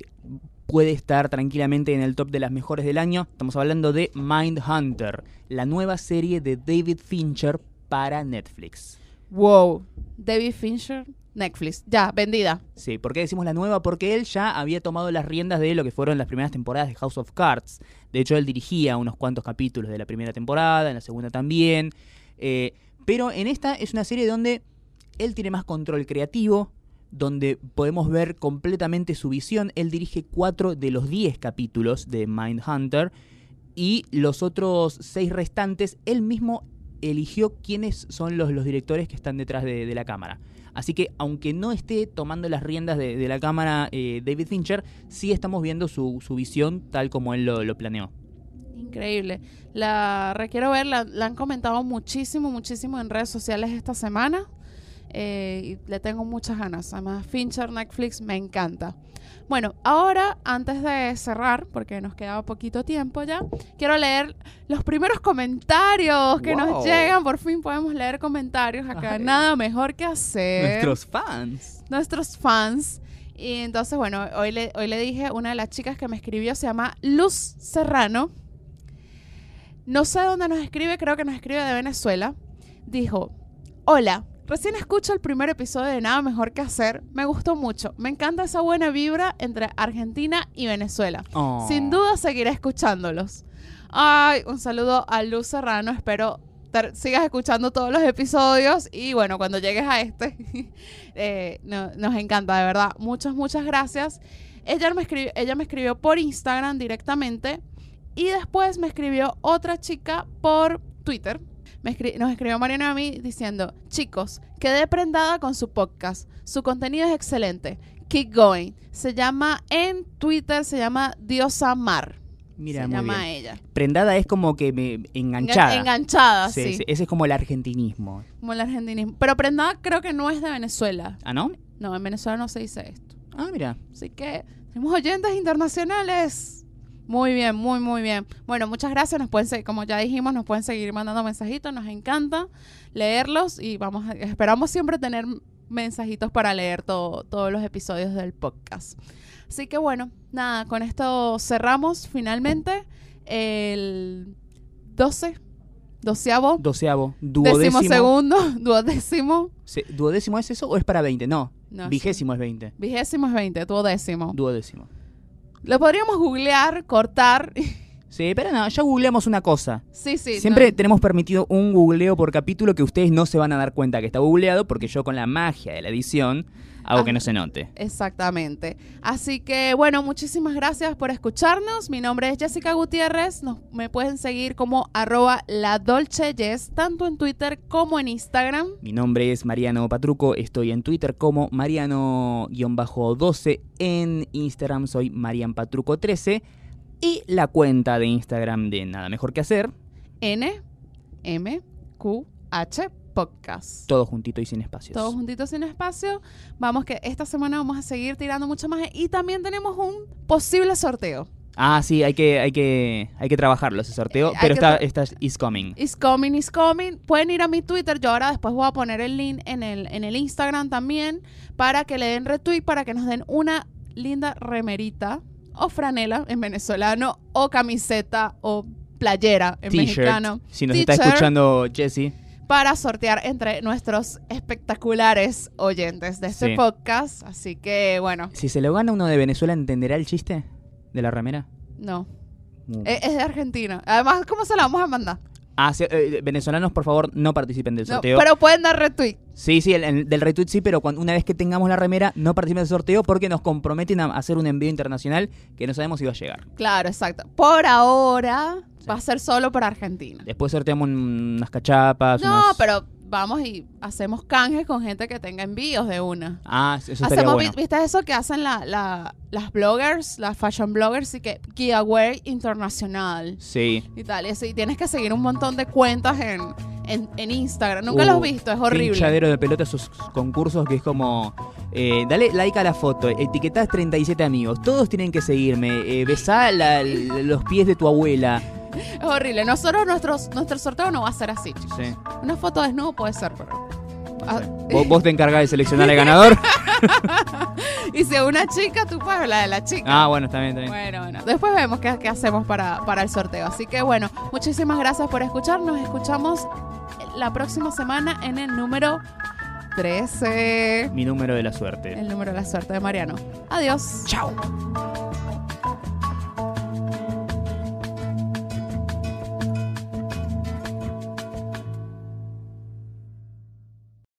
Speaker 1: puede estar tranquilamente en el top de las mejores del año. Estamos hablando de Mindhunter, la nueva serie de David Fincher para Netflix.
Speaker 2: Wow. David Fincher, Netflix. Ya, vendida.
Speaker 1: Sí, ¿por qué decimos la nueva? Porque él ya había tomado las riendas de lo que fueron las primeras temporadas de House of Cards. De hecho, él dirigía unos cuantos capítulos de la primera temporada, en la segunda también. Eh, pero en esta es una serie donde él tiene más control creativo, donde podemos ver completamente su visión. Él dirige cuatro de los diez capítulos de Mindhunter y los otros seis restantes, él mismo eligió quiénes son los, directores que están detrás de, de la cámara. Así que, aunque no esté tomando las riendas de, la cámara eh, David Fincher, sí estamos viendo su, su visión tal como él lo, lo planeó.
Speaker 2: Increíble. La requiero ver, la, la han comentado muchísimo, muchísimo en redes sociales esta semana. Eh, y le tengo muchas ganas. Además, Fincher, Netflix, me encanta. Bueno, ahora, antes de cerrar, porque nos queda poquito tiempo ya, quiero leer los primeros comentarios que
Speaker 1: Wow.
Speaker 2: nos llegan. Por fin podemos leer comentarios acá.
Speaker 1: Ay.
Speaker 2: Nada mejor que hacer
Speaker 1: Nuestros fans.
Speaker 2: nuestros fans. Y entonces, bueno, hoy le, hoy le dije, una de las chicas que me escribió se llama Luz Serrano. No sé dónde nos escribe, creo que nos escribe de Venezuela. Dijo, hola, recién escucho el primer episodio de Nada Mejor que Hacer. Me gustó mucho. Me encanta esa buena vibra entre Argentina y Venezuela.
Speaker 1: Oh.
Speaker 2: Sin duda seguiré escuchándolos. Ay, un saludo a Luz Serrano. Espero sigas escuchando todos los episodios. Y bueno, cuando llegues a este, eh, no- nos encanta, de verdad. Muchas, muchas gracias. Ella me, escribió, ella me escribió por Instagram directamente. Y después me escribió otra chica por Twitter. Me escri- nos escribió Mariana a mí diciendo, chicos, quedé prendada con su podcast. Su contenido es excelente. Keep going. Se llama en Twitter, se llama Diosa Mar.
Speaker 1: Mira,
Speaker 2: se
Speaker 1: muy
Speaker 2: llama
Speaker 1: bien.
Speaker 2: ella.
Speaker 1: Prendada es como que me enganchada.
Speaker 2: Enga- Enganchada,
Speaker 1: sí.
Speaker 2: sí,
Speaker 1: Ese es como el argentinismo.
Speaker 2: Como el argentinismo. Pero prendada creo que no es de Venezuela.
Speaker 1: ¿Ah, no?
Speaker 2: No, en Venezuela no se dice esto.
Speaker 1: Ah, mira.
Speaker 2: Así que tenemos oyentes internacionales. Muy bien, muy, muy bien. Bueno, muchas gracias. Nos pueden seguir, como ya dijimos, nos pueden seguir mandando mensajitos. Nos encanta leerlos y vamos a- esperamos siempre tener mensajitos para leer todo- todos los episodios del podcast. Así que bueno, nada, con esto cerramos finalmente el 12, doceavo,
Speaker 1: Doceavo.
Speaker 2: décimo
Speaker 1: Duodécimo.
Speaker 2: segundo, duodécimo.
Speaker 1: Sí, ¿Duodécimo es eso o es para 20? No.
Speaker 2: No
Speaker 1: vigésimo es 20.
Speaker 2: Vigésimo es 20, duodécimo.
Speaker 1: Duodécimo.
Speaker 2: Lo podríamos googlear, cortar.
Speaker 1: Sí, pero no, ya googleamos una cosa.
Speaker 2: sí, sí.
Speaker 1: Siempre
Speaker 2: no.
Speaker 1: tenemos permitido un googleo por capítulo que ustedes no se van a dar cuenta que está googleado porque yo con la magia de la edición
Speaker 2: Ah.
Speaker 1: que no se note.
Speaker 2: Exactamente. Así que bueno, muchísimas gracias por escucharnos. Mi nombre es Jessica Gutiérrez. Nos, me pueden seguir como arroba la Dolce Jess, tanto en Twitter como en Instagram.
Speaker 1: Mi nombre es Mariano Patruco, estoy en Twitter como Mariano-12, en Instagram soy marianpatruco13 y la cuenta de Instagram de Nada Mejor Que Hacer,
Speaker 2: N M Q H Podcast.
Speaker 1: todo juntito y sin espacios.
Speaker 2: Todos juntitos sin espacio. Vamos que esta semana vamos a seguir tirando mucho más y también tenemos un posible sorteo.
Speaker 1: Ah, sí, hay que, hay que, hay que trabajarlo ese sorteo,
Speaker 2: Eh,
Speaker 1: pero está, está is coming.
Speaker 2: Is coming, is coming. Pueden ir a mi Twitter. Yo ahora después voy a poner el link en el, en el Instagram también para que le den retweet, para que nos den una linda remerita o franela en venezolano o camiseta o playera en mexicano.
Speaker 1: si nos está escuchando Jesse.
Speaker 2: Para sortear entre nuestros espectaculares oyentes de este
Speaker 1: Sí.
Speaker 2: podcast. Así que, bueno,
Speaker 1: Si se lo gana uno de Venezuela, ¿entenderá el chiste de la remera?
Speaker 2: no.
Speaker 1: Uh.
Speaker 2: Es, es de Argentina. Además, ¿cómo se la vamos a mandar?
Speaker 1: Sí, eh, venezolanos, por favor, no participen del
Speaker 2: No,
Speaker 1: sorteo.
Speaker 2: pero pueden dar retweet.
Speaker 1: Sí, sí, el, el del retweet sí, pero cuando, una vez que tengamos la remera, no participen del sorteo porque nos comprometen a hacer un envío internacional que no sabemos si va a llegar.
Speaker 2: Claro, exacto. Por ahora
Speaker 1: Sí.
Speaker 2: va a ser solo para Argentina.
Speaker 1: Después sorteamos un- unas cachapas.
Speaker 2: No,
Speaker 1: unas-
Speaker 2: pero vamos y hacemos canjes con gente que tenga envíos de una.
Speaker 1: Ah, eso estaría
Speaker 2: Hacemos,
Speaker 1: bueno.
Speaker 2: vi- ¿viste eso que hacen la- la- las bloggers, las fashion bloggers y que giveaway internacional
Speaker 1: Sí.
Speaker 2: y tal? Y, eso, y tienes que seguir un montón de cuentas en, en, en Instagram. Nunca
Speaker 1: Uh,
Speaker 2: los he visto, es horrible.
Speaker 1: hinchadero de pelota esos concursos que es como. eh, dale like a la foto, etiquetás 37 amigos, todos tienen que seguirme, eh, besá la- los pies de tu abuela.
Speaker 2: Es horrible. Nosotros, nuestros, nuestro sorteo no va a ser así, chicos.
Speaker 1: Sí.
Speaker 2: Una foto desnudo puede ser, pero... Ah,
Speaker 1: Vos, vos te encargás de seleccionar el ganador.
Speaker 2: y si es una chica, tú puedes la de la chica.
Speaker 1: Ah, bueno, está bien, está bien.
Speaker 2: Bueno, bueno. Después vemos qué, qué hacemos para, para el sorteo. Así que bueno, muchísimas gracias por escuchar. Nos escuchamos la próxima semana en el número 13.
Speaker 1: Mi número de la suerte.
Speaker 2: El número de la suerte de Mariano. Adiós.
Speaker 1: Chao.